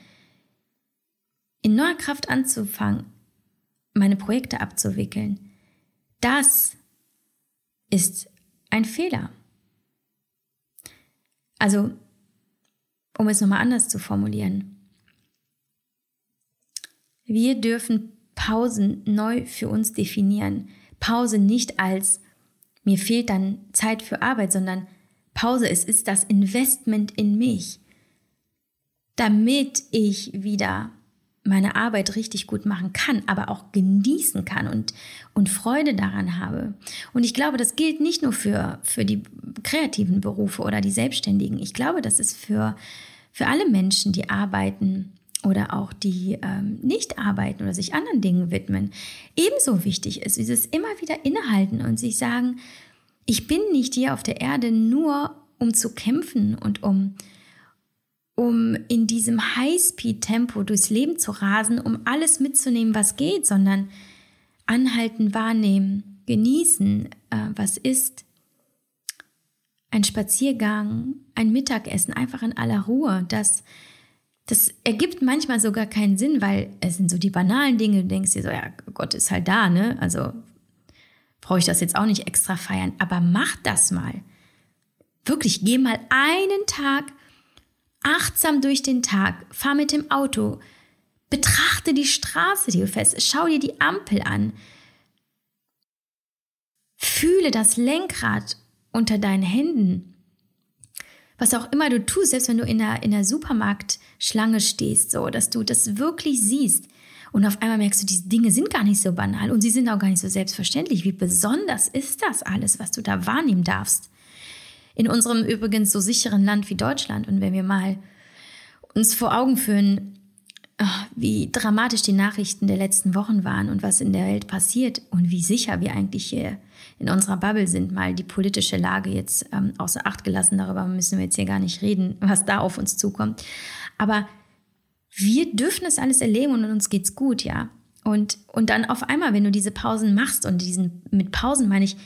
in neuer Kraft anzufangen, meine Projekte abzuwickeln, das ist ein Fehler. Also, um es nochmal anders zu formulieren, wir dürfen Pausen neu für uns definieren. Pause nicht als mir fehlt dann Zeit für Arbeit, sondern Pause, es ist das Investment in mich, damit ich wieder meine Arbeit richtig gut machen kann, aber auch genießen kann und, und Freude daran habe. Und ich glaube, das gilt nicht nur für, für die kreativen Berufe oder die Selbstständigen. Ich glaube, das ist für, für alle Menschen, die arbeiten oder auch die ähm, nicht arbeiten oder sich anderen Dingen widmen, ebenso wichtig ist, dieses immer wieder innehalten und sich sagen, ich bin nicht hier auf der Erde nur, um zu kämpfen und um, um in diesem Highspeed-Tempo durchs Leben zu rasen, um alles mitzunehmen, was geht, sondern anhalten, wahrnehmen, genießen, äh, was ist. Ein Spaziergang, ein Mittagessen, einfach in aller Ruhe, das das ergibt manchmal sogar keinen Sinn, weil es sind so die banalen Dinge, du denkst dir so, ja, Gott ist halt da, ne? Also brauche ich das jetzt auch nicht extra feiern, aber mach das mal. Wirklich, geh mal einen Tag achtsam durch den Tag, fahr mit dem Auto, betrachte die Straße, die du fährst, schau dir die Ampel an, fühle das Lenkrad unter deinen Händen was auch immer du tust, selbst wenn du in der, in der Supermarktschlange stehst, so, dass du das wirklich siehst. Und auf einmal merkst du, diese Dinge sind gar nicht so banal und sie sind auch gar nicht so selbstverständlich. Wie besonders ist das alles, was du da wahrnehmen darfst? In unserem übrigens so sicheren Land wie Deutschland. Und wenn wir mal uns vor Augen führen, ah, wie dramatisch die Nachrichten der letzten Wochen waren und was in der Welt passiert und wie sicher wir eigentlich hier in unserer Bubble sind, mal die politische Lage jetzt ähm, außer Acht gelassen. Darüber müssen wir jetzt hier gar nicht reden, (laughs) was da auf uns zukommt. Aber wir dürfen das alles erleben und uns geht's gut, ja. Und, und dann auf einmal, wenn du diese Pausen machst und diesen, mit Pausen meine ich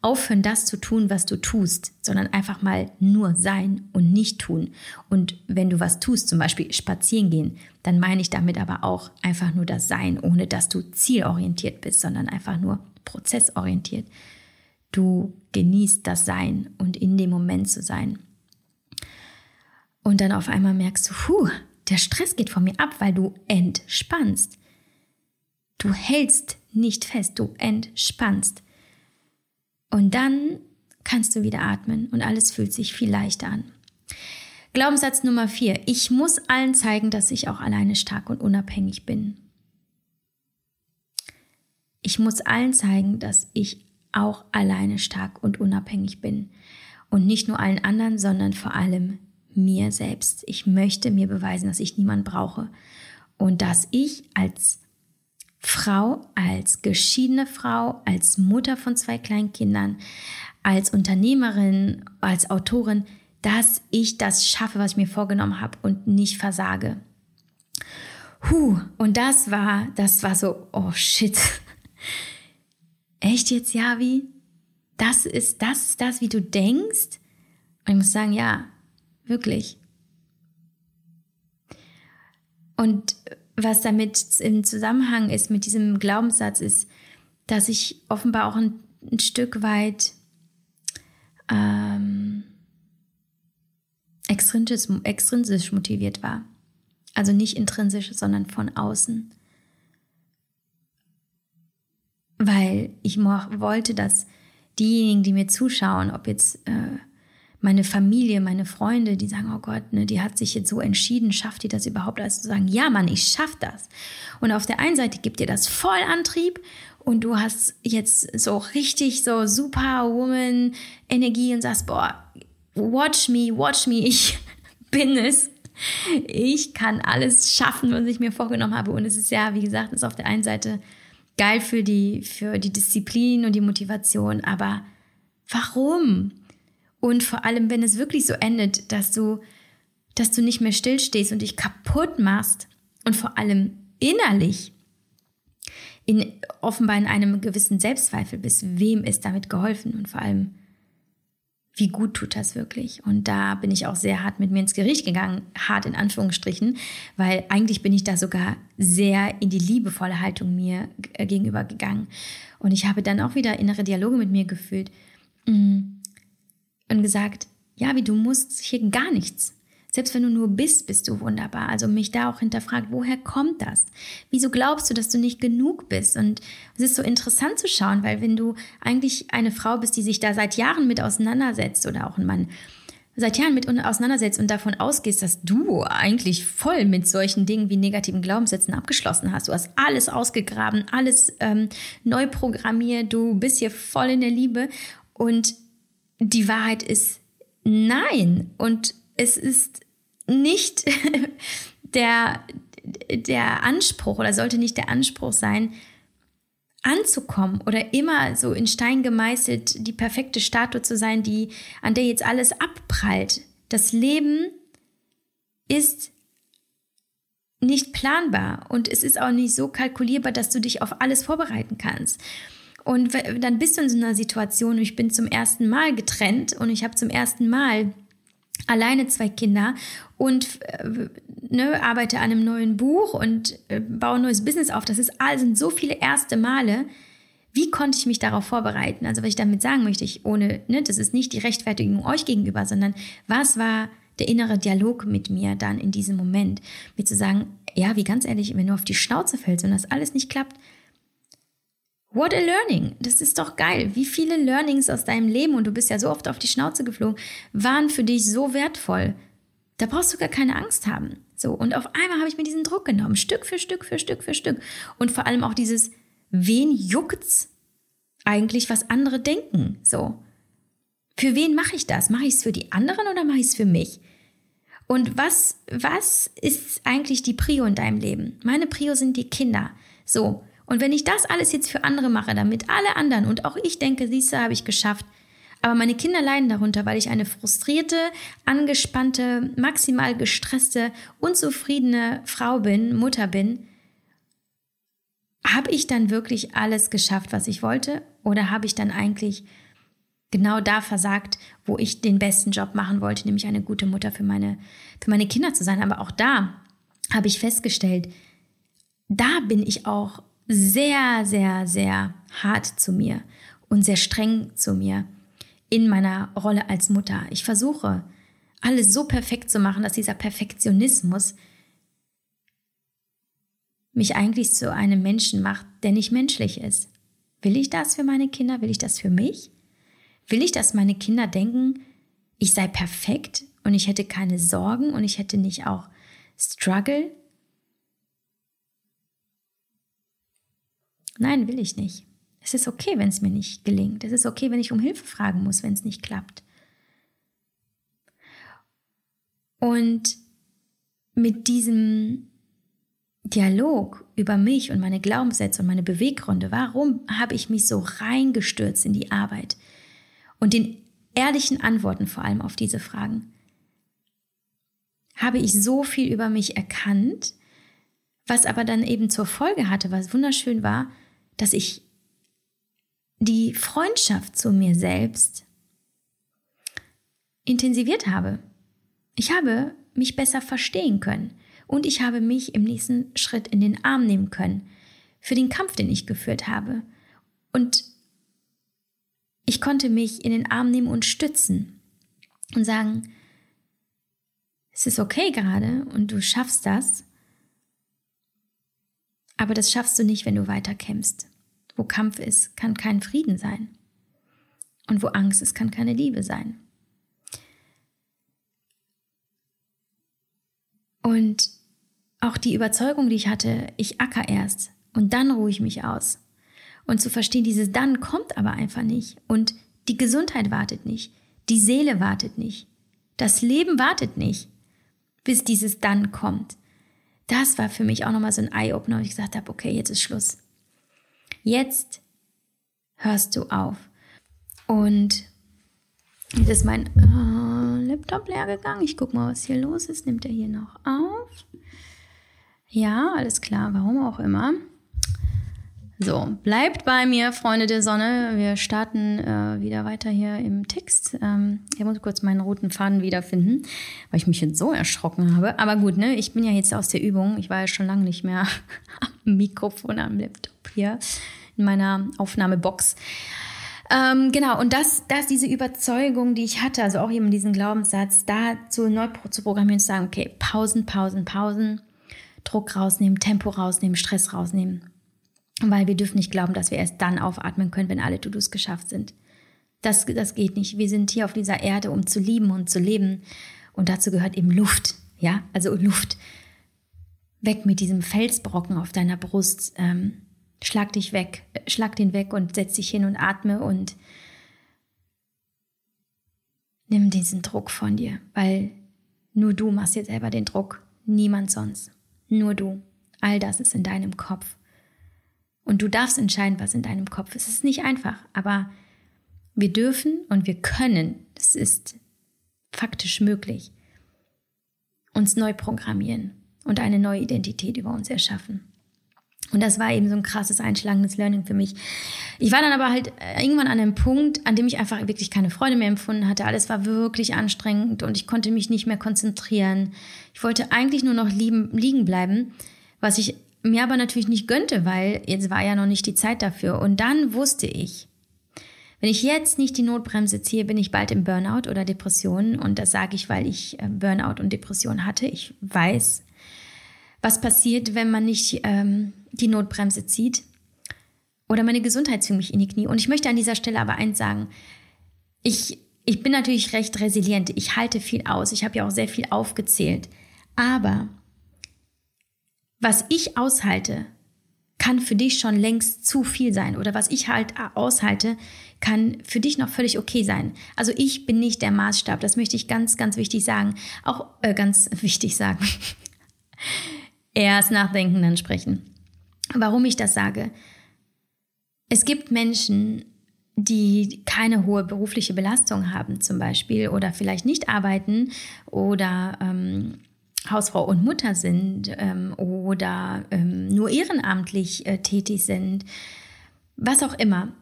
aufhören, das zu tun, was du tust, sondern einfach mal nur sein und nicht tun. Und wenn du was tust, zum Beispiel spazieren gehen, dann meine ich damit aber auch einfach nur das Sein, ohne dass du zielorientiert bist, sondern einfach nur prozessorientiert. Du genießt das Sein und in dem Moment zu sein. Und dann auf einmal merkst du, puh, der Stress geht von mir ab, weil du entspannst. Du hältst nicht fest, du entspannst. Und dann kannst du wieder atmen und alles fühlt sich viel leichter an. Glaubenssatz Nummer vier. Ich muss allen zeigen, dass ich auch alleine stark und unabhängig bin. Ich muss allen zeigen, dass ich auch alleine stark und unabhängig bin. Und nicht nur allen anderen, sondern vor allem mir selbst. Ich möchte mir beweisen, dass ich niemand brauche und dass ich als Frau, als geschiedene Frau, als Mutter von zwei kleinen Kindern, als Unternehmerin, als Autorin, dass ich das schaffe, was ich mir vorgenommen habe und nicht versage. Huh, und das war, das war so, oh shit. Echt jetzt, Javi? Das ist, das ist das, wie du denkst? Und ich muss sagen, ja, wirklich. Und was damit im Zusammenhang ist mit diesem Glaubenssatz, ist, dass ich offenbar auch ein, ein Stück weit ähm, extrinsisch, extrinsisch motiviert war. Also nicht intrinsisch, sondern von außen. Weil ich wollte, dass diejenigen, die mir zuschauen, ob jetzt äh, meine Familie, meine Freunde, die sagen, oh Gott, ne, die hat sich jetzt so entschieden, schafft die das überhaupt? Also zu sagen, ja Mann, ich schaff das. Und auf der einen Seite gibt dir das voll Antrieb und du hast jetzt so richtig so Superwoman Energie und sagst, boah, watch me, watch me, ich (laughs) bin es. Ich kann alles schaffen, was ich mir vorgenommen habe. Und es ist ja, wie gesagt, ist auf der einen Seite geil für die, für die Disziplin und die Motivation, aber warum? Und vor allem, wenn es wirklich so endet, dass du, dass du nicht mehr stillstehst und dich kaputt machst und vor allem innerlich in, offenbar in einem gewissen Selbstzweifel bist, wem ist damit geholfen und vor allem, wie gut tut das wirklich? Und da bin ich auch sehr hart mit mir ins Gericht gegangen, hart in Anführungsstrichen, weil eigentlich bin ich da sogar sehr in die liebevolle Haltung mir gegenüber gegangen. Und ich habe dann auch wieder innere Dialoge mit mir gefühlt. Mm und gesagt, ja, wie du musst hier gar nichts. Selbst wenn du nur bist, bist du wunderbar. Also mich da auch hinterfragt, woher kommt das? Wieso glaubst du, dass du nicht genug bist? Und es ist so interessant zu schauen, weil wenn du eigentlich eine Frau bist, die sich da seit Jahren mit auseinandersetzt oder auch ein Mann, seit Jahren mit auseinandersetzt und davon ausgehst, dass du eigentlich voll mit solchen Dingen wie negativen Glaubenssätzen abgeschlossen hast. Du hast alles ausgegraben, alles ähm, neu programmiert, du bist hier voll in der Liebe und die Wahrheit ist nein. Und es ist nicht (laughs) der, der Anspruch oder sollte nicht der Anspruch sein, anzukommen oder immer so in Stein gemeißelt die perfekte Statue zu sein, die, an der jetzt alles abprallt. Das Leben ist nicht planbar und es ist auch nicht so kalkulierbar, dass du dich auf alles vorbereiten kannst. Und dann bist du in so einer Situation, ich bin zum ersten Mal getrennt und ich habe zum ersten Mal alleine zwei Kinder und äh, ne, arbeite an einem neuen Buch und äh, baue ein neues Business auf. Das ist all, sind so viele erste Male. Wie konnte ich mich darauf vorbereiten? Also, was ich damit sagen möchte, ich ohne, ne, das ist nicht die Rechtfertigung euch gegenüber, sondern was war der innere Dialog mit mir dann in diesem Moment? Mir zu sagen, ja, wie ganz ehrlich, wenn du auf die Schnauze fällst und das alles nicht klappt, What a learning. Das ist doch geil. Wie viele Learnings aus deinem Leben, und du bist ja so oft auf die Schnauze geflogen, waren für dich so wertvoll. Da brauchst du gar keine Angst haben. So. Und auf einmal habe ich mir diesen Druck genommen. Stück für Stück für Stück für Stück. Und vor allem auch dieses, wen juckt's eigentlich, was andere denken? So. Für wen mache ich das? Mache ich es für die anderen oder mache ich es für mich? Und was, was ist eigentlich die Prio in deinem Leben? Meine Prio sind die Kinder. So. Und wenn ich das alles jetzt für andere mache, damit alle anderen und auch ich denke, siehst du, habe ich geschafft, aber meine Kinder leiden darunter, weil ich eine frustrierte, angespannte, maximal gestresste, unzufriedene Frau bin, Mutter bin. Habe ich dann wirklich alles geschafft, was ich wollte? Oder habe ich dann eigentlich genau da versagt, wo ich den besten Job machen wollte, nämlich eine gute Mutter für meine, für meine Kinder zu sein. Aber auch da habe ich festgestellt, da bin ich auch sehr, sehr, sehr hart zu mir und sehr streng zu mir in meiner Rolle als Mutter. Ich versuche, alles so perfekt zu machen, dass dieser Perfektionismus mich eigentlich zu einem Menschen macht, der nicht menschlich ist. Will ich das für meine Kinder? Will ich das für mich? Will ich, dass meine Kinder denken, ich sei perfekt und ich hätte keine Sorgen und ich hätte nicht auch Struggle? Nein, will ich nicht. Es ist okay, wenn es mir nicht gelingt. Es ist okay, wenn ich um Hilfe fragen muss, wenn es nicht klappt. Und mit diesem Dialog über mich und meine Glaubenssätze und meine Beweggründe, warum habe ich mich so reingestürzt in die Arbeit und den ehrlichen Antworten vor allem auf diese Fragen, habe ich so viel über mich erkannt, was aber dann eben zur Folge hatte, was wunderschön war, dass ich die Freundschaft zu mir selbst intensiviert habe. Ich habe mich besser verstehen können und ich habe mich im nächsten Schritt in den Arm nehmen können für den Kampf, den ich geführt habe. Und ich konnte mich in den Arm nehmen und stützen und sagen, es ist okay gerade und du schaffst das, aber das schaffst du nicht, wenn du weiter kämpfst. Wo Kampf ist, kann kein Frieden sein. Und wo Angst ist, kann keine Liebe sein. Und auch die Überzeugung, die ich hatte, ich acker erst und dann ruhe ich mich aus. Und zu verstehen, dieses dann kommt aber einfach nicht. Und die Gesundheit wartet nicht. Die Seele wartet nicht. Das Leben wartet nicht, bis dieses dann kommt. Das war für mich auch nochmal so ein Eye-Opener, wo ich gesagt habe, okay, jetzt ist Schluss. Jetzt hörst du auf. Und jetzt ist mein äh, Laptop leer gegangen. Ich gucke mal, was hier los ist. Nimmt er hier noch auf? Ja, alles klar, warum auch immer. So, bleibt bei mir, Freunde der Sonne. Wir starten äh, wieder weiter hier im Text. Ähm, ich muss kurz meinen roten Faden wiederfinden, weil ich mich jetzt so erschrocken habe. Aber gut, ne, ich bin ja jetzt aus der Übung. Ich war ja schon lange nicht mehr (laughs) am Mikrofon, am Laptop hier in meiner Aufnahmebox. Ähm, genau, und das, das diese Überzeugung, die ich hatte, also auch eben diesen Glaubenssatz, da zu neu zu programmieren, zu sagen, okay, Pausen, Pausen, Pausen, Druck rausnehmen, Tempo rausnehmen, Stress rausnehmen. Weil wir dürfen nicht glauben, dass wir erst dann aufatmen können, wenn alle To-Dos geschafft sind. Das, das geht nicht. Wir sind hier auf dieser Erde, um zu lieben und zu leben. Und dazu gehört eben Luft. Ja, also Luft. Weg mit diesem Felsbrocken auf deiner Brust. Ähm, Schlag dich weg, schlag den weg und setz dich hin und atme und nimm diesen Druck von dir, weil nur du machst dir selber den Druck, niemand sonst. Nur du. All das ist in deinem Kopf. Und du darfst entscheiden, was in deinem Kopf ist. Es ist nicht einfach, aber wir dürfen und wir können, das ist faktisch möglich, uns neu programmieren und eine neue Identität über uns erschaffen. Und das war eben so ein krasses, einschlagendes Learning für mich. Ich war dann aber halt äh, irgendwann an einem Punkt, an dem ich einfach wirklich keine Freude mehr empfunden hatte. Alles war wirklich anstrengend und ich konnte mich nicht mehr konzentrieren. Ich wollte eigentlich nur noch lieben, liegen bleiben, was ich mir aber natürlich nicht gönnte, weil jetzt war ja noch nicht die Zeit dafür. Und dann wusste ich, wenn ich jetzt nicht die Notbremse ziehe, bin ich bald im Burnout oder Depression. Und das sage ich, weil ich äh, Burnout und Depression hatte. Ich weiß, was passiert, wenn man nicht ähm, die Notbremse zieht. Oder meine Gesundheit zwingt mich in die Knie. Und ich möchte an dieser Stelle aber eins sagen. Ich, ich bin natürlich recht resilient. Ich halte viel aus. Ich habe ja auch sehr viel aufgezählt. Aber was ich aushalte, kann für dich schon längst zu viel sein. Oder was ich halt aushalte, kann für dich noch völlig okay sein. Also ich bin nicht der Maßstab. Das möchte ich ganz, ganz wichtig sagen. Auch äh, ganz (laughs) wichtig sagen. Erst nachdenken, dann sprechen. Warum ich das sage? Es gibt Menschen, die keine hohe berufliche Belastung haben zum Beispiel oder vielleicht nicht arbeiten oder ähm, Hausfrau und Mutter sind ähm, oder ähm, nur ehrenamtlich äh, tätig sind, was auch immer.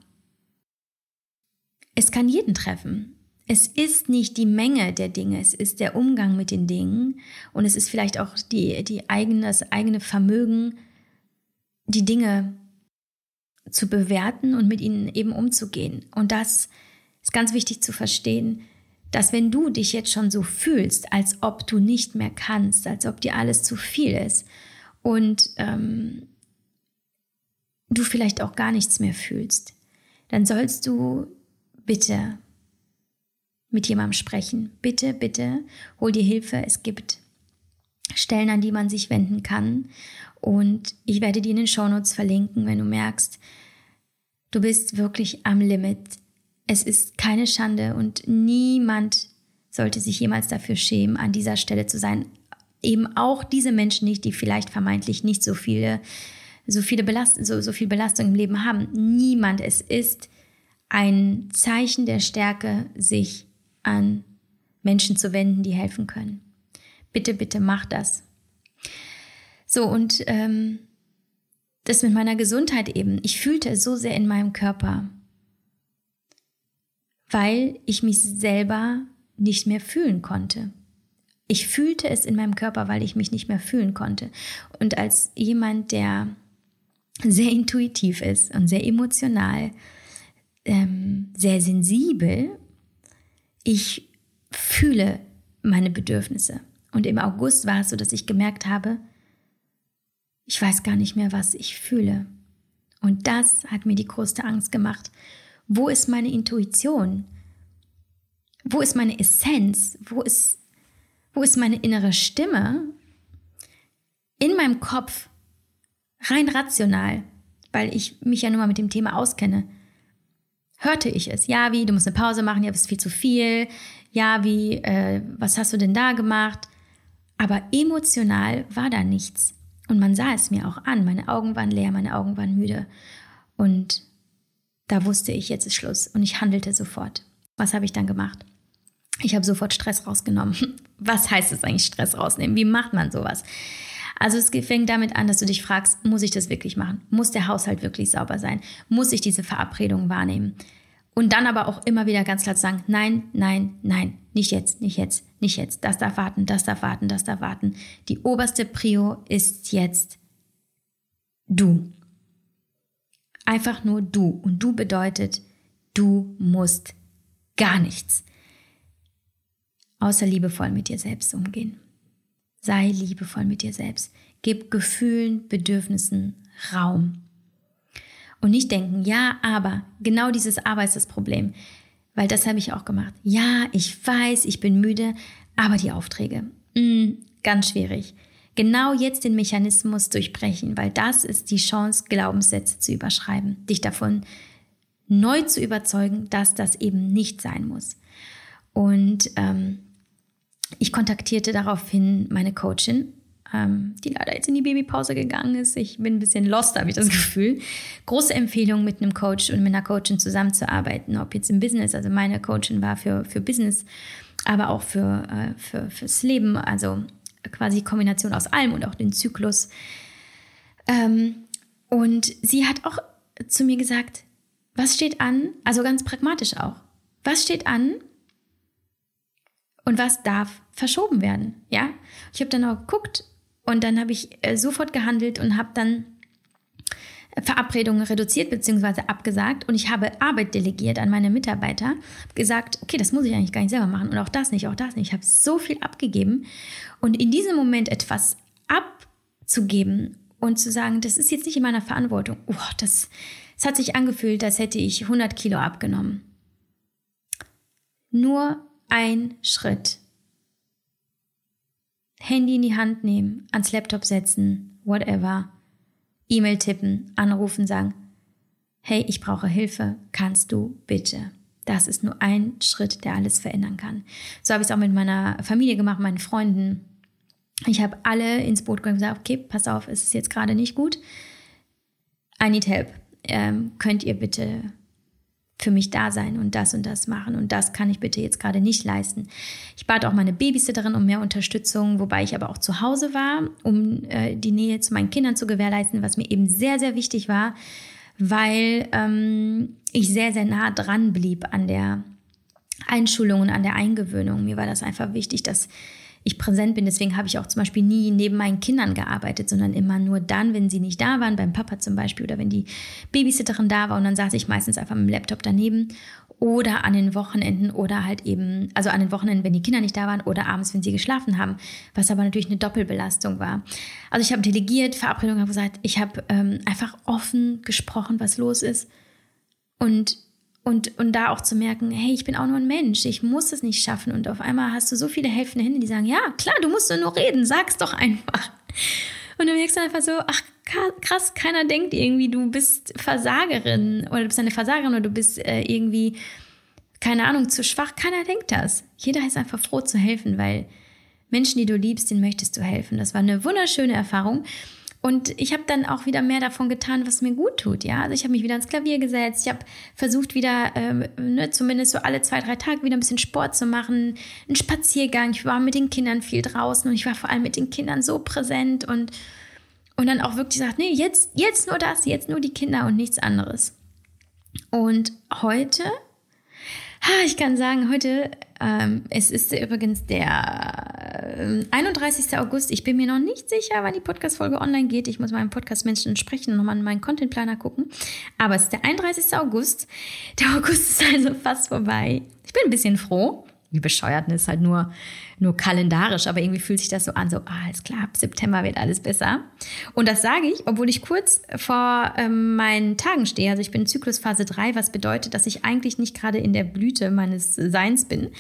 es kann jeden treffen. Es ist nicht die Menge der Dinge, es ist der Umgang mit den Dingen und es ist vielleicht auch die, die eigene, das eigene Vermögen, die Dinge zu bewerten und mit ihnen eben umzugehen. Und das ist ganz wichtig zu verstehen, dass wenn du dich jetzt schon so fühlst, als ob du nicht mehr kannst, als ob dir alles zu viel ist und ähm, du vielleicht auch gar nichts mehr fühlst, dann sollst du bitte mit jemandem sprechen. Bitte, bitte, hol dir Hilfe. Es gibt Stellen, an die man sich wenden kann. Und ich werde dir in den Shownotes verlinken, wenn du merkst, du bist wirklich am Limit. Es ist keine Schande und niemand sollte sich jemals dafür schämen, an dieser Stelle zu sein. Eben auch diese Menschen nicht, die vielleicht vermeintlich nicht so viele, so viele Belast so, so viel Belastung im Leben haben. Niemand. Es ist ein Zeichen der Stärke, sich an Menschen zu wenden, die helfen können. Bitte, bitte mach das. So, und ähm, das mit meiner Gesundheit eben. Ich fühlte es so sehr in meinem Körper, weil ich mich selber nicht mehr fühlen konnte. Ich fühlte es in meinem Körper, weil ich mich nicht mehr fühlen konnte. Und als jemand, der sehr intuitiv ist und sehr emotional, ähm, sehr sensibel, ich fühle meine Bedürfnisse. Und im August war es so, dass ich gemerkt habe, ich weiß gar nicht mehr, was ich fühle. Und das hat mir die größte Angst gemacht. Wo ist meine Intuition? Wo ist meine Essenz? Wo ist, wo ist meine innere Stimme? In meinem Kopf, rein rational, weil ich mich ja nun mal mit dem Thema auskenne, hörte ich es. Ja, wie, du musst eine Pause machen, ja, das ist viel zu viel. Ja, wie, äh, was hast du denn da gemacht? Aber emotional war da nichts. Und man sah es mir auch an. Meine Augen waren leer, meine Augen waren müde. Und da wusste ich, jetzt ist Schluss. Und ich handelte sofort. Was habe ich dann gemacht? Ich habe sofort Stress rausgenommen. (laughs) Was heißt es eigentlich, Stress rausnehmen? Wie macht man sowas? Also es fängt damit an, dass du dich fragst, muss ich das wirklich machen? Muss der Haushalt wirklich sauber sein? Muss ich diese Verabredung wahrnehmen? Und dann aber auch immer wieder ganz klar sagen, nein, nein, nein, nicht jetzt, nicht jetzt, nicht jetzt. Das darf warten, das darf warten, das darf warten. Die oberste Prio ist jetzt du. Einfach nur du. Und du bedeutet, du musst gar nichts. Außer liebevoll mit dir selbst umgehen. Sei liebevoll mit dir selbst. Gib Gefühlen, Bedürfnissen Raum. Und nicht denken, ja, aber genau dieses Aber ist das Problem. Weil das habe ich auch gemacht. Ja, ich weiß, ich bin müde, aber die Aufträge, mh, mm, ganz schwierig. Genau jetzt den Mechanismus durchbrechen, weil das ist die Chance, Glaubenssätze zu überschreiben, dich davon neu zu überzeugen, dass das eben nicht sein muss. Und ähm, ich kontaktierte daraufhin meine Coachin ähm, die leider jetzt in die Babypause gegangen ist. Ich bin ein bisschen lost, habe ich das (laughs) Gefühl. Große Empfehlung, mit einem Coach und mit einer Coachin zusammenzuarbeiten, ob jetzt im Business, also meine Coachin war für, für Business, aber auch für, äh, für, fürs Leben, also quasi Kombination aus allem und auch den Zyklus. Ähm, und sie hat auch zu mir gesagt, was steht an, also ganz pragmatisch auch, was steht an und was darf verschoben werden, ja? Ich habe dann auch geguckt, und dann habe ich äh, sofort gehandelt und habe dann Verabredungen reduziert bzw. abgesagt und ich habe Arbeit delegiert an meine Mitarbeiter, gesagt, okay, das muss ich eigentlich gar nicht selber machen und auch das nicht, auch das nicht. Ich habe so viel abgegeben und in diesem Moment etwas abzugeben und zu sagen, das ist jetzt nicht in meiner Verantwortung, oh, das, das hat sich angefühlt, als hätte ich 100 Kilo abgenommen. Nur ein Schritt Handy in die Hand nehmen, ans Laptop setzen, whatever, E-Mail tippen, anrufen, sagen, hey, ich brauche Hilfe, kannst du bitte? Das ist nur ein Schritt, der alles verändern kann. So habe ich es auch mit meiner Familie gemacht, meinen Freunden. Ich habe alle ins Boot gebracht und gesagt, okay, pass auf, es ist jetzt gerade nicht gut. I need help. Ähm, könnt ihr bitte für mich da sein und das und das machen und das kann ich bitte jetzt gerade nicht leisten. Ich bat auch meine Babysitterin um mehr Unterstützung, wobei ich aber auch zu Hause war, um äh, die Nähe zu meinen Kindern zu gewährleisten, was mir eben sehr, sehr wichtig war, weil ähm, ich sehr, sehr nah dran blieb an der Einschulung und an der Eingewöhnung. Mir war das einfach wichtig, dass ich präsent bin. Deswegen habe ich auch zum Beispiel nie neben meinen Kindern gearbeitet, sondern immer nur dann, wenn sie nicht da waren, beim Papa zum Beispiel oder wenn die Babysitterin da war. Und dann saß ich meistens einfach mit dem Laptop daneben oder an den Wochenenden oder halt eben, also an den Wochenenden, wenn die Kinder nicht da waren oder abends, wenn sie geschlafen haben, was aber natürlich eine Doppelbelastung war. Also ich habe delegiert, Verabredungen habe gesagt, ich habe ähm, einfach offen gesprochen, was los ist und und, und da auch zu merken, hey, ich bin auch nur ein Mensch, ich muss es nicht schaffen. Und auf einmal hast du so viele helfende Hände, die sagen, ja, klar, du musst nur reden, sag's doch einfach. Und dann merkst du einfach so, ach krass, keiner denkt irgendwie, du bist Versagerin oder du bist eine Versagerin oder du bist äh, irgendwie, keine Ahnung, zu schwach. Keiner denkt das. Jeder ist einfach froh zu helfen, weil Menschen, die du liebst, denen möchtest du helfen. Das war eine wunderschöne Erfahrung. Und ich habe dann auch wieder mehr davon getan, was mir gut tut. Ja, also ich habe mich wieder ans Klavier gesetzt. Ich habe versucht wieder, ähm, ne, zumindest so alle zwei drei Tage wieder ein bisschen Sport zu machen, einen Spaziergang. Ich war mit den Kindern viel draußen und ich war vor allem mit den Kindern so präsent und und dann auch wirklich gesagt, nee, jetzt jetzt nur das, jetzt nur die Kinder und nichts anderes. Und heute ich kann sagen, heute, ähm, es ist übrigens der äh, 31. August. Ich bin mir noch nicht sicher, wann die Podcast-Folge online geht. Ich muss meinem Podcast-Menschen sprechen und nochmal in meinen Content-Planer gucken. Aber es ist der 31. August. Der August ist also fast vorbei. Ich bin ein bisschen froh wie bescheuert, ist halt nur, nur kalendarisch, aber irgendwie fühlt sich das so an, so, ah, alles klar, ab September wird alles besser. Und das sage ich, obwohl ich kurz vor ähm, meinen Tagen stehe. Also ich bin in Zyklusphase 3, was bedeutet, dass ich eigentlich nicht gerade in der Blüte meines Seins bin.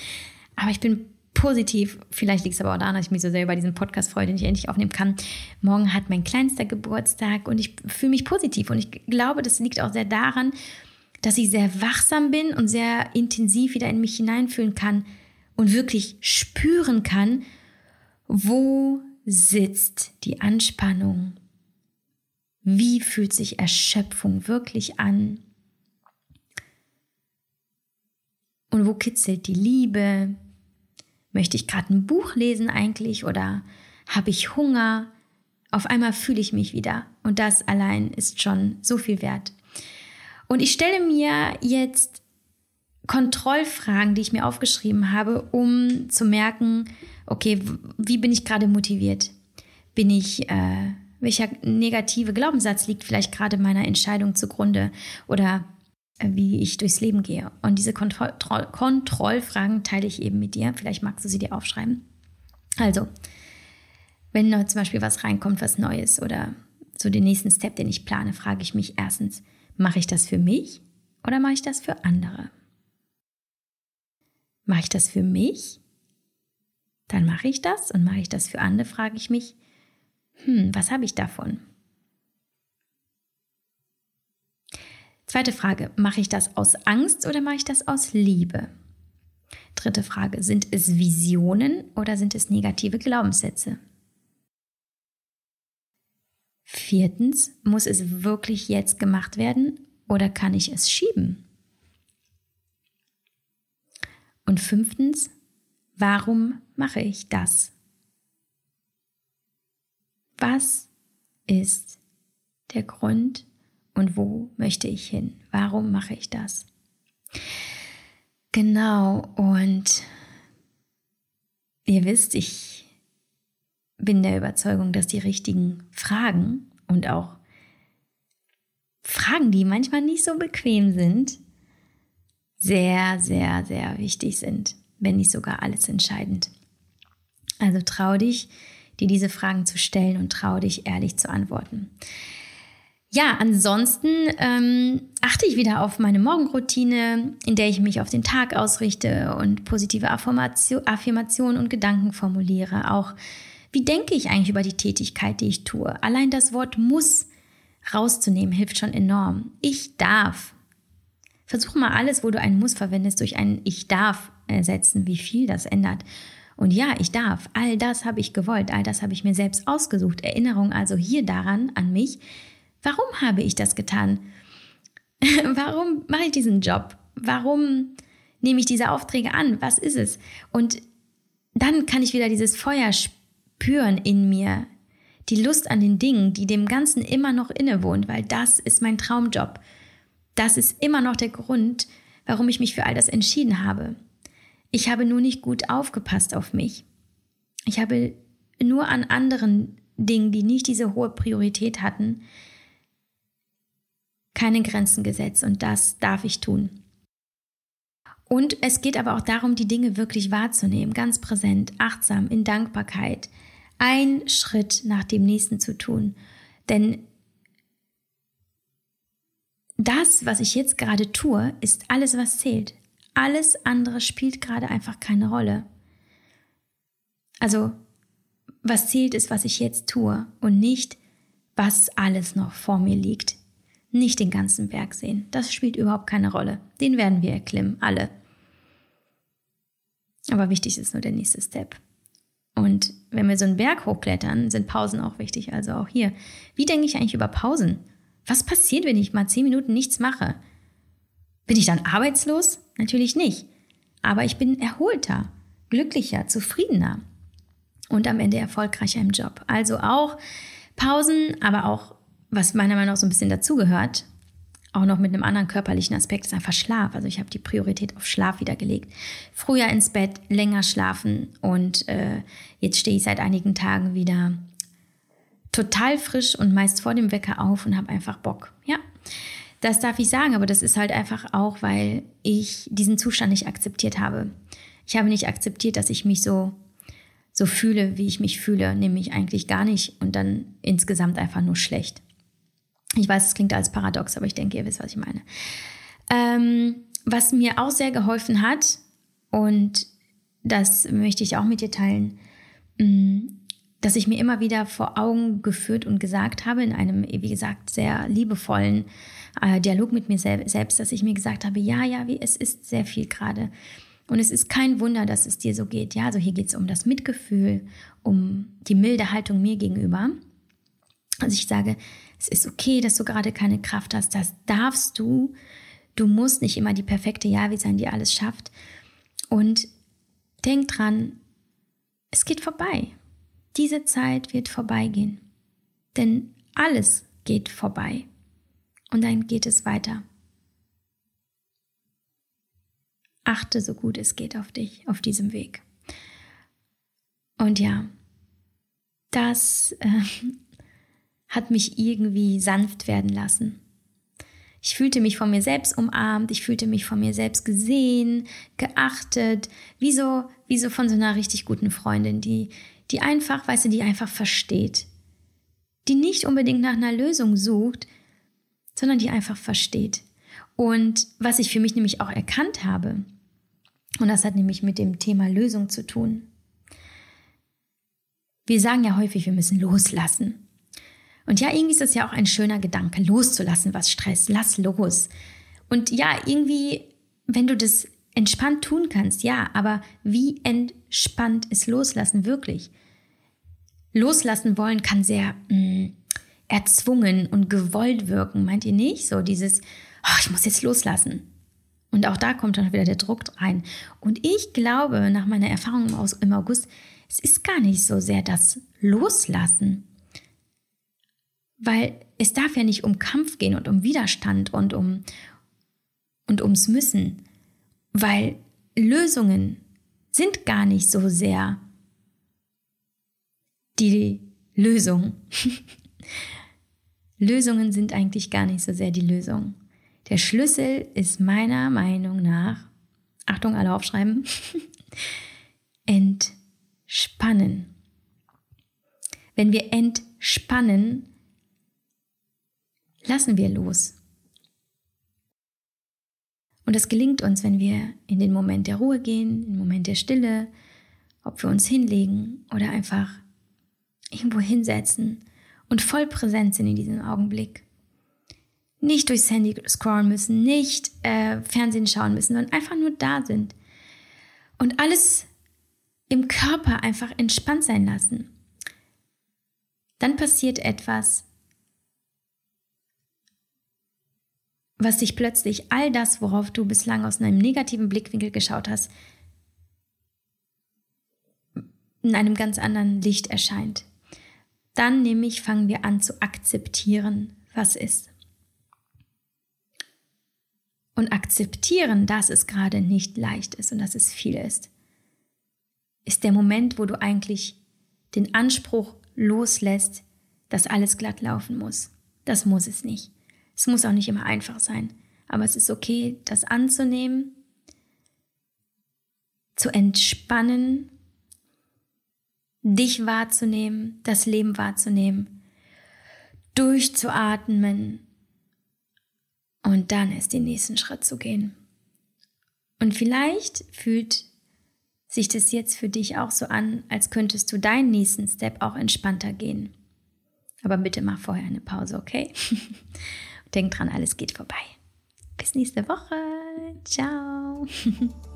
Aber ich bin positiv, vielleicht liegt es aber auch daran, dass ich mich so sehr über diesen Podcast freue, den ich endlich aufnehmen kann. Morgen hat mein kleinster Geburtstag und ich fühle mich positiv. Und ich glaube, das liegt auch sehr daran, dass ich sehr wachsam bin und sehr intensiv wieder in mich hineinfühlen kann und wirklich spüren kann, wo sitzt die Anspannung? Wie fühlt sich Erschöpfung wirklich an? Und wo kitzelt die Liebe? Möchte ich gerade ein Buch lesen eigentlich oder habe ich Hunger? Auf einmal fühle ich mich wieder und das allein ist schon so viel wert. Und ich stelle mir jetzt Kontrollfragen, die ich mir aufgeschrieben habe, um zu merken, okay, wie bin ich gerade motiviert? Bin ich, äh, welcher negative Glaubenssatz liegt vielleicht gerade meiner Entscheidung zugrunde oder äh, wie ich durchs Leben gehe? Und diese Kontroll Kontrollfragen teile ich eben mit dir. Vielleicht magst du sie dir aufschreiben. Also, wenn noch zum Beispiel was reinkommt, was Neues oder so den nächsten Step, den ich plane, frage ich mich erstens, mache ich das für mich oder mache ich das für andere? Mache ich das für mich? Dann mache ich das und mache ich das für andere, frage ich mich, hm, was habe ich davon? Zweite Frage, mache ich das aus Angst oder mache ich das aus Liebe? Dritte Frage, sind es Visionen oder sind es negative Glaubenssätze? Viertens, muss es wirklich jetzt gemacht werden oder kann ich es schieben? Und fünftens, warum mache ich das? Was ist der Grund und wo möchte ich hin? Warum mache ich das? Genau, und ihr wisst, ich bin der Überzeugung, dass die richtigen Fragen und auch Fragen, die manchmal nicht so bequem sind, sehr, sehr, sehr wichtig sind, wenn nicht sogar alles entscheidend. Also trau dich, dir diese Fragen zu stellen und trau dich, ehrlich zu antworten. Ja, ansonsten ähm, achte ich wieder auf meine Morgenroutine, in der ich mich auf den Tag ausrichte und positive Affirmationen und Gedanken formuliere. Auch wie denke ich eigentlich über die Tätigkeit, die ich tue? Allein das Wort muss rauszunehmen hilft schon enorm. Ich darf Versuche mal alles, wo du ein Muss verwendest, durch ein Ich darf ersetzen, wie viel das ändert. Und ja, ich darf. All das habe ich gewollt, all das habe ich mir selbst ausgesucht. Erinnerung also hier daran, an mich. Warum habe ich das getan? (laughs) Warum mache ich diesen Job? Warum nehme ich diese Aufträge an? Was ist es? Und dann kann ich wieder dieses Feuer spüren in mir, die Lust an den Dingen, die dem Ganzen immer noch innewohnt, weil das ist mein Traumjob. Das ist immer noch der Grund, warum ich mich für all das entschieden habe. Ich habe nur nicht gut aufgepasst auf mich. Ich habe nur an anderen Dingen, die nicht diese hohe Priorität hatten, keine Grenzen gesetzt und das darf ich tun. Und es geht aber auch darum, die Dinge wirklich wahrzunehmen, ganz präsent, achtsam, in Dankbarkeit, ein Schritt nach dem nächsten zu tun. Denn das, was ich jetzt gerade tue, ist alles, was zählt. Alles andere spielt gerade einfach keine Rolle. Also, was zählt ist, was ich jetzt tue und nicht, was alles noch vor mir liegt. Nicht den ganzen Berg sehen. Das spielt überhaupt keine Rolle. Den werden wir erklimmen, alle. Aber wichtig ist nur der nächste Step. Und wenn wir so einen Berg hochklettern, sind Pausen auch wichtig. Also auch hier. Wie denke ich eigentlich über Pausen? Was passiert, wenn ich mal zehn Minuten nichts mache? Bin ich dann arbeitslos? Natürlich nicht. Aber ich bin erholter, glücklicher, zufriedener und am Ende erfolgreicher im Job. Also auch Pausen, aber auch, was meiner Meinung nach so ein bisschen dazugehört, auch noch mit einem anderen körperlichen Aspekt ist einfach Schlaf. Also ich habe die Priorität auf Schlaf wieder gelegt. Früher ins Bett, länger schlafen und äh, jetzt stehe ich seit einigen Tagen wieder total frisch und meist vor dem Wecker auf und habe einfach Bock. Ja, das darf ich sagen, aber das ist halt einfach auch, weil ich diesen Zustand nicht akzeptiert habe. Ich habe nicht akzeptiert, dass ich mich so so fühle, wie ich mich fühle, nämlich eigentlich gar nicht und dann insgesamt einfach nur schlecht. Ich weiß, es klingt als paradox, aber ich denke, ihr wisst, was ich meine. Ähm, was mir auch sehr geholfen hat, und das möchte ich auch mit dir teilen, mm, dass ich mir immer wieder vor Augen geführt und gesagt habe, in einem, wie gesagt, sehr liebevollen äh, Dialog mit mir selbst, dass ich mir gesagt habe, ja, ja, wie, es ist sehr viel gerade. Und es ist kein Wunder, dass es dir so geht. Ja, also hier geht es um das Mitgefühl, um die milde Haltung mir gegenüber. Also ich sage, es ist okay, dass du gerade keine Kraft hast. Das darfst du. Du musst nicht immer die perfekte Javi sein, die alles schafft. Und denk dran, es geht vorbei. Diese Zeit wird vorbeigehen. Denn alles geht vorbei. Und dann geht es weiter. Achte so gut es geht auf dich, auf diesem Weg. Und ja, das äh, hat mich irgendwie sanft werden lassen. Ich fühlte mich von mir selbst umarmt, ich fühlte mich von mir selbst gesehen, geachtet, wie so, wie so von so einer richtig guten Freundin, die, die einfach, weißt du, die einfach versteht. Die nicht unbedingt nach einer Lösung sucht, sondern die einfach versteht. Und was ich für mich nämlich auch erkannt habe, und das hat nämlich mit dem Thema Lösung zu tun. Wir sagen ja häufig, wir müssen loslassen. Und ja, irgendwie ist das ja auch ein schöner Gedanke, loszulassen, was Stress. Lass los. Und ja, irgendwie, wenn du das entspannt tun kannst, ja, aber wie entspannt ist Loslassen wirklich? Loslassen wollen kann sehr mh, mm, erzwungen und gewollt wirken, meint ihr nicht? So dieses, oh, ich muss jetzt loslassen. Und auch da kommt dann wieder der Druck rein. Und ich glaube, nach meiner Erfahrung im August, es ist gar nicht so sehr das Loslassen, weil es darf ja nicht um Kampf gehen und um Widerstand und um und ums Müssen, weil Lösungen sind gar nicht so sehr die Lösung. (laughs) Lösungen sind eigentlich gar nicht so sehr die Lösung. Der Schlüssel ist meiner Meinung nach, Achtung, alle aufschreiben, (laughs) entspannen. Wenn wir entspannen, lassen wir los. Und das gelingt uns, wenn wir in den Moment der Ruhe gehen, in den Moment der Stille, ob wir uns hinlegen oder einfach irgendwo hinsetzen und voll präsent sind in diesem Augenblick. Nicht durchs Handy scrollen müssen, nicht äh, Fernsehen schauen müssen, sondern einfach nur da sind. Und alles im Körper einfach entspannt sein lassen. Dann passiert etwas, was dich plötzlich all das, worauf du bislang aus einem negativen Blickwinkel geschaut hast, in einem ganz anderen Licht erscheint. Dann nämlich fangen wir an zu akzeptieren, was ist. Und akzeptieren, dass es gerade nicht leicht ist und dass es viel ist, ist der Moment, wo du eigentlich den Anspruch loslässt, dass alles glatt laufen muss. Das muss es nicht. Es muss auch nicht immer einfach sein. Aber es ist okay, das anzunehmen, zu entspannen, dich wahrzunehmen, das Leben wahrzunehmen, durchzuatmen und dann erst den nächsten Schritt zu gehen. Und vielleicht fühlt sich das jetzt für dich auch so an, als könntest du deinen nächsten Step auch entspannter gehen. Aber bitte mach vorher eine Pause, okay? (laughs) Denk dran, alles geht vorbei. Bis nächste Woche. Ciao. (laughs)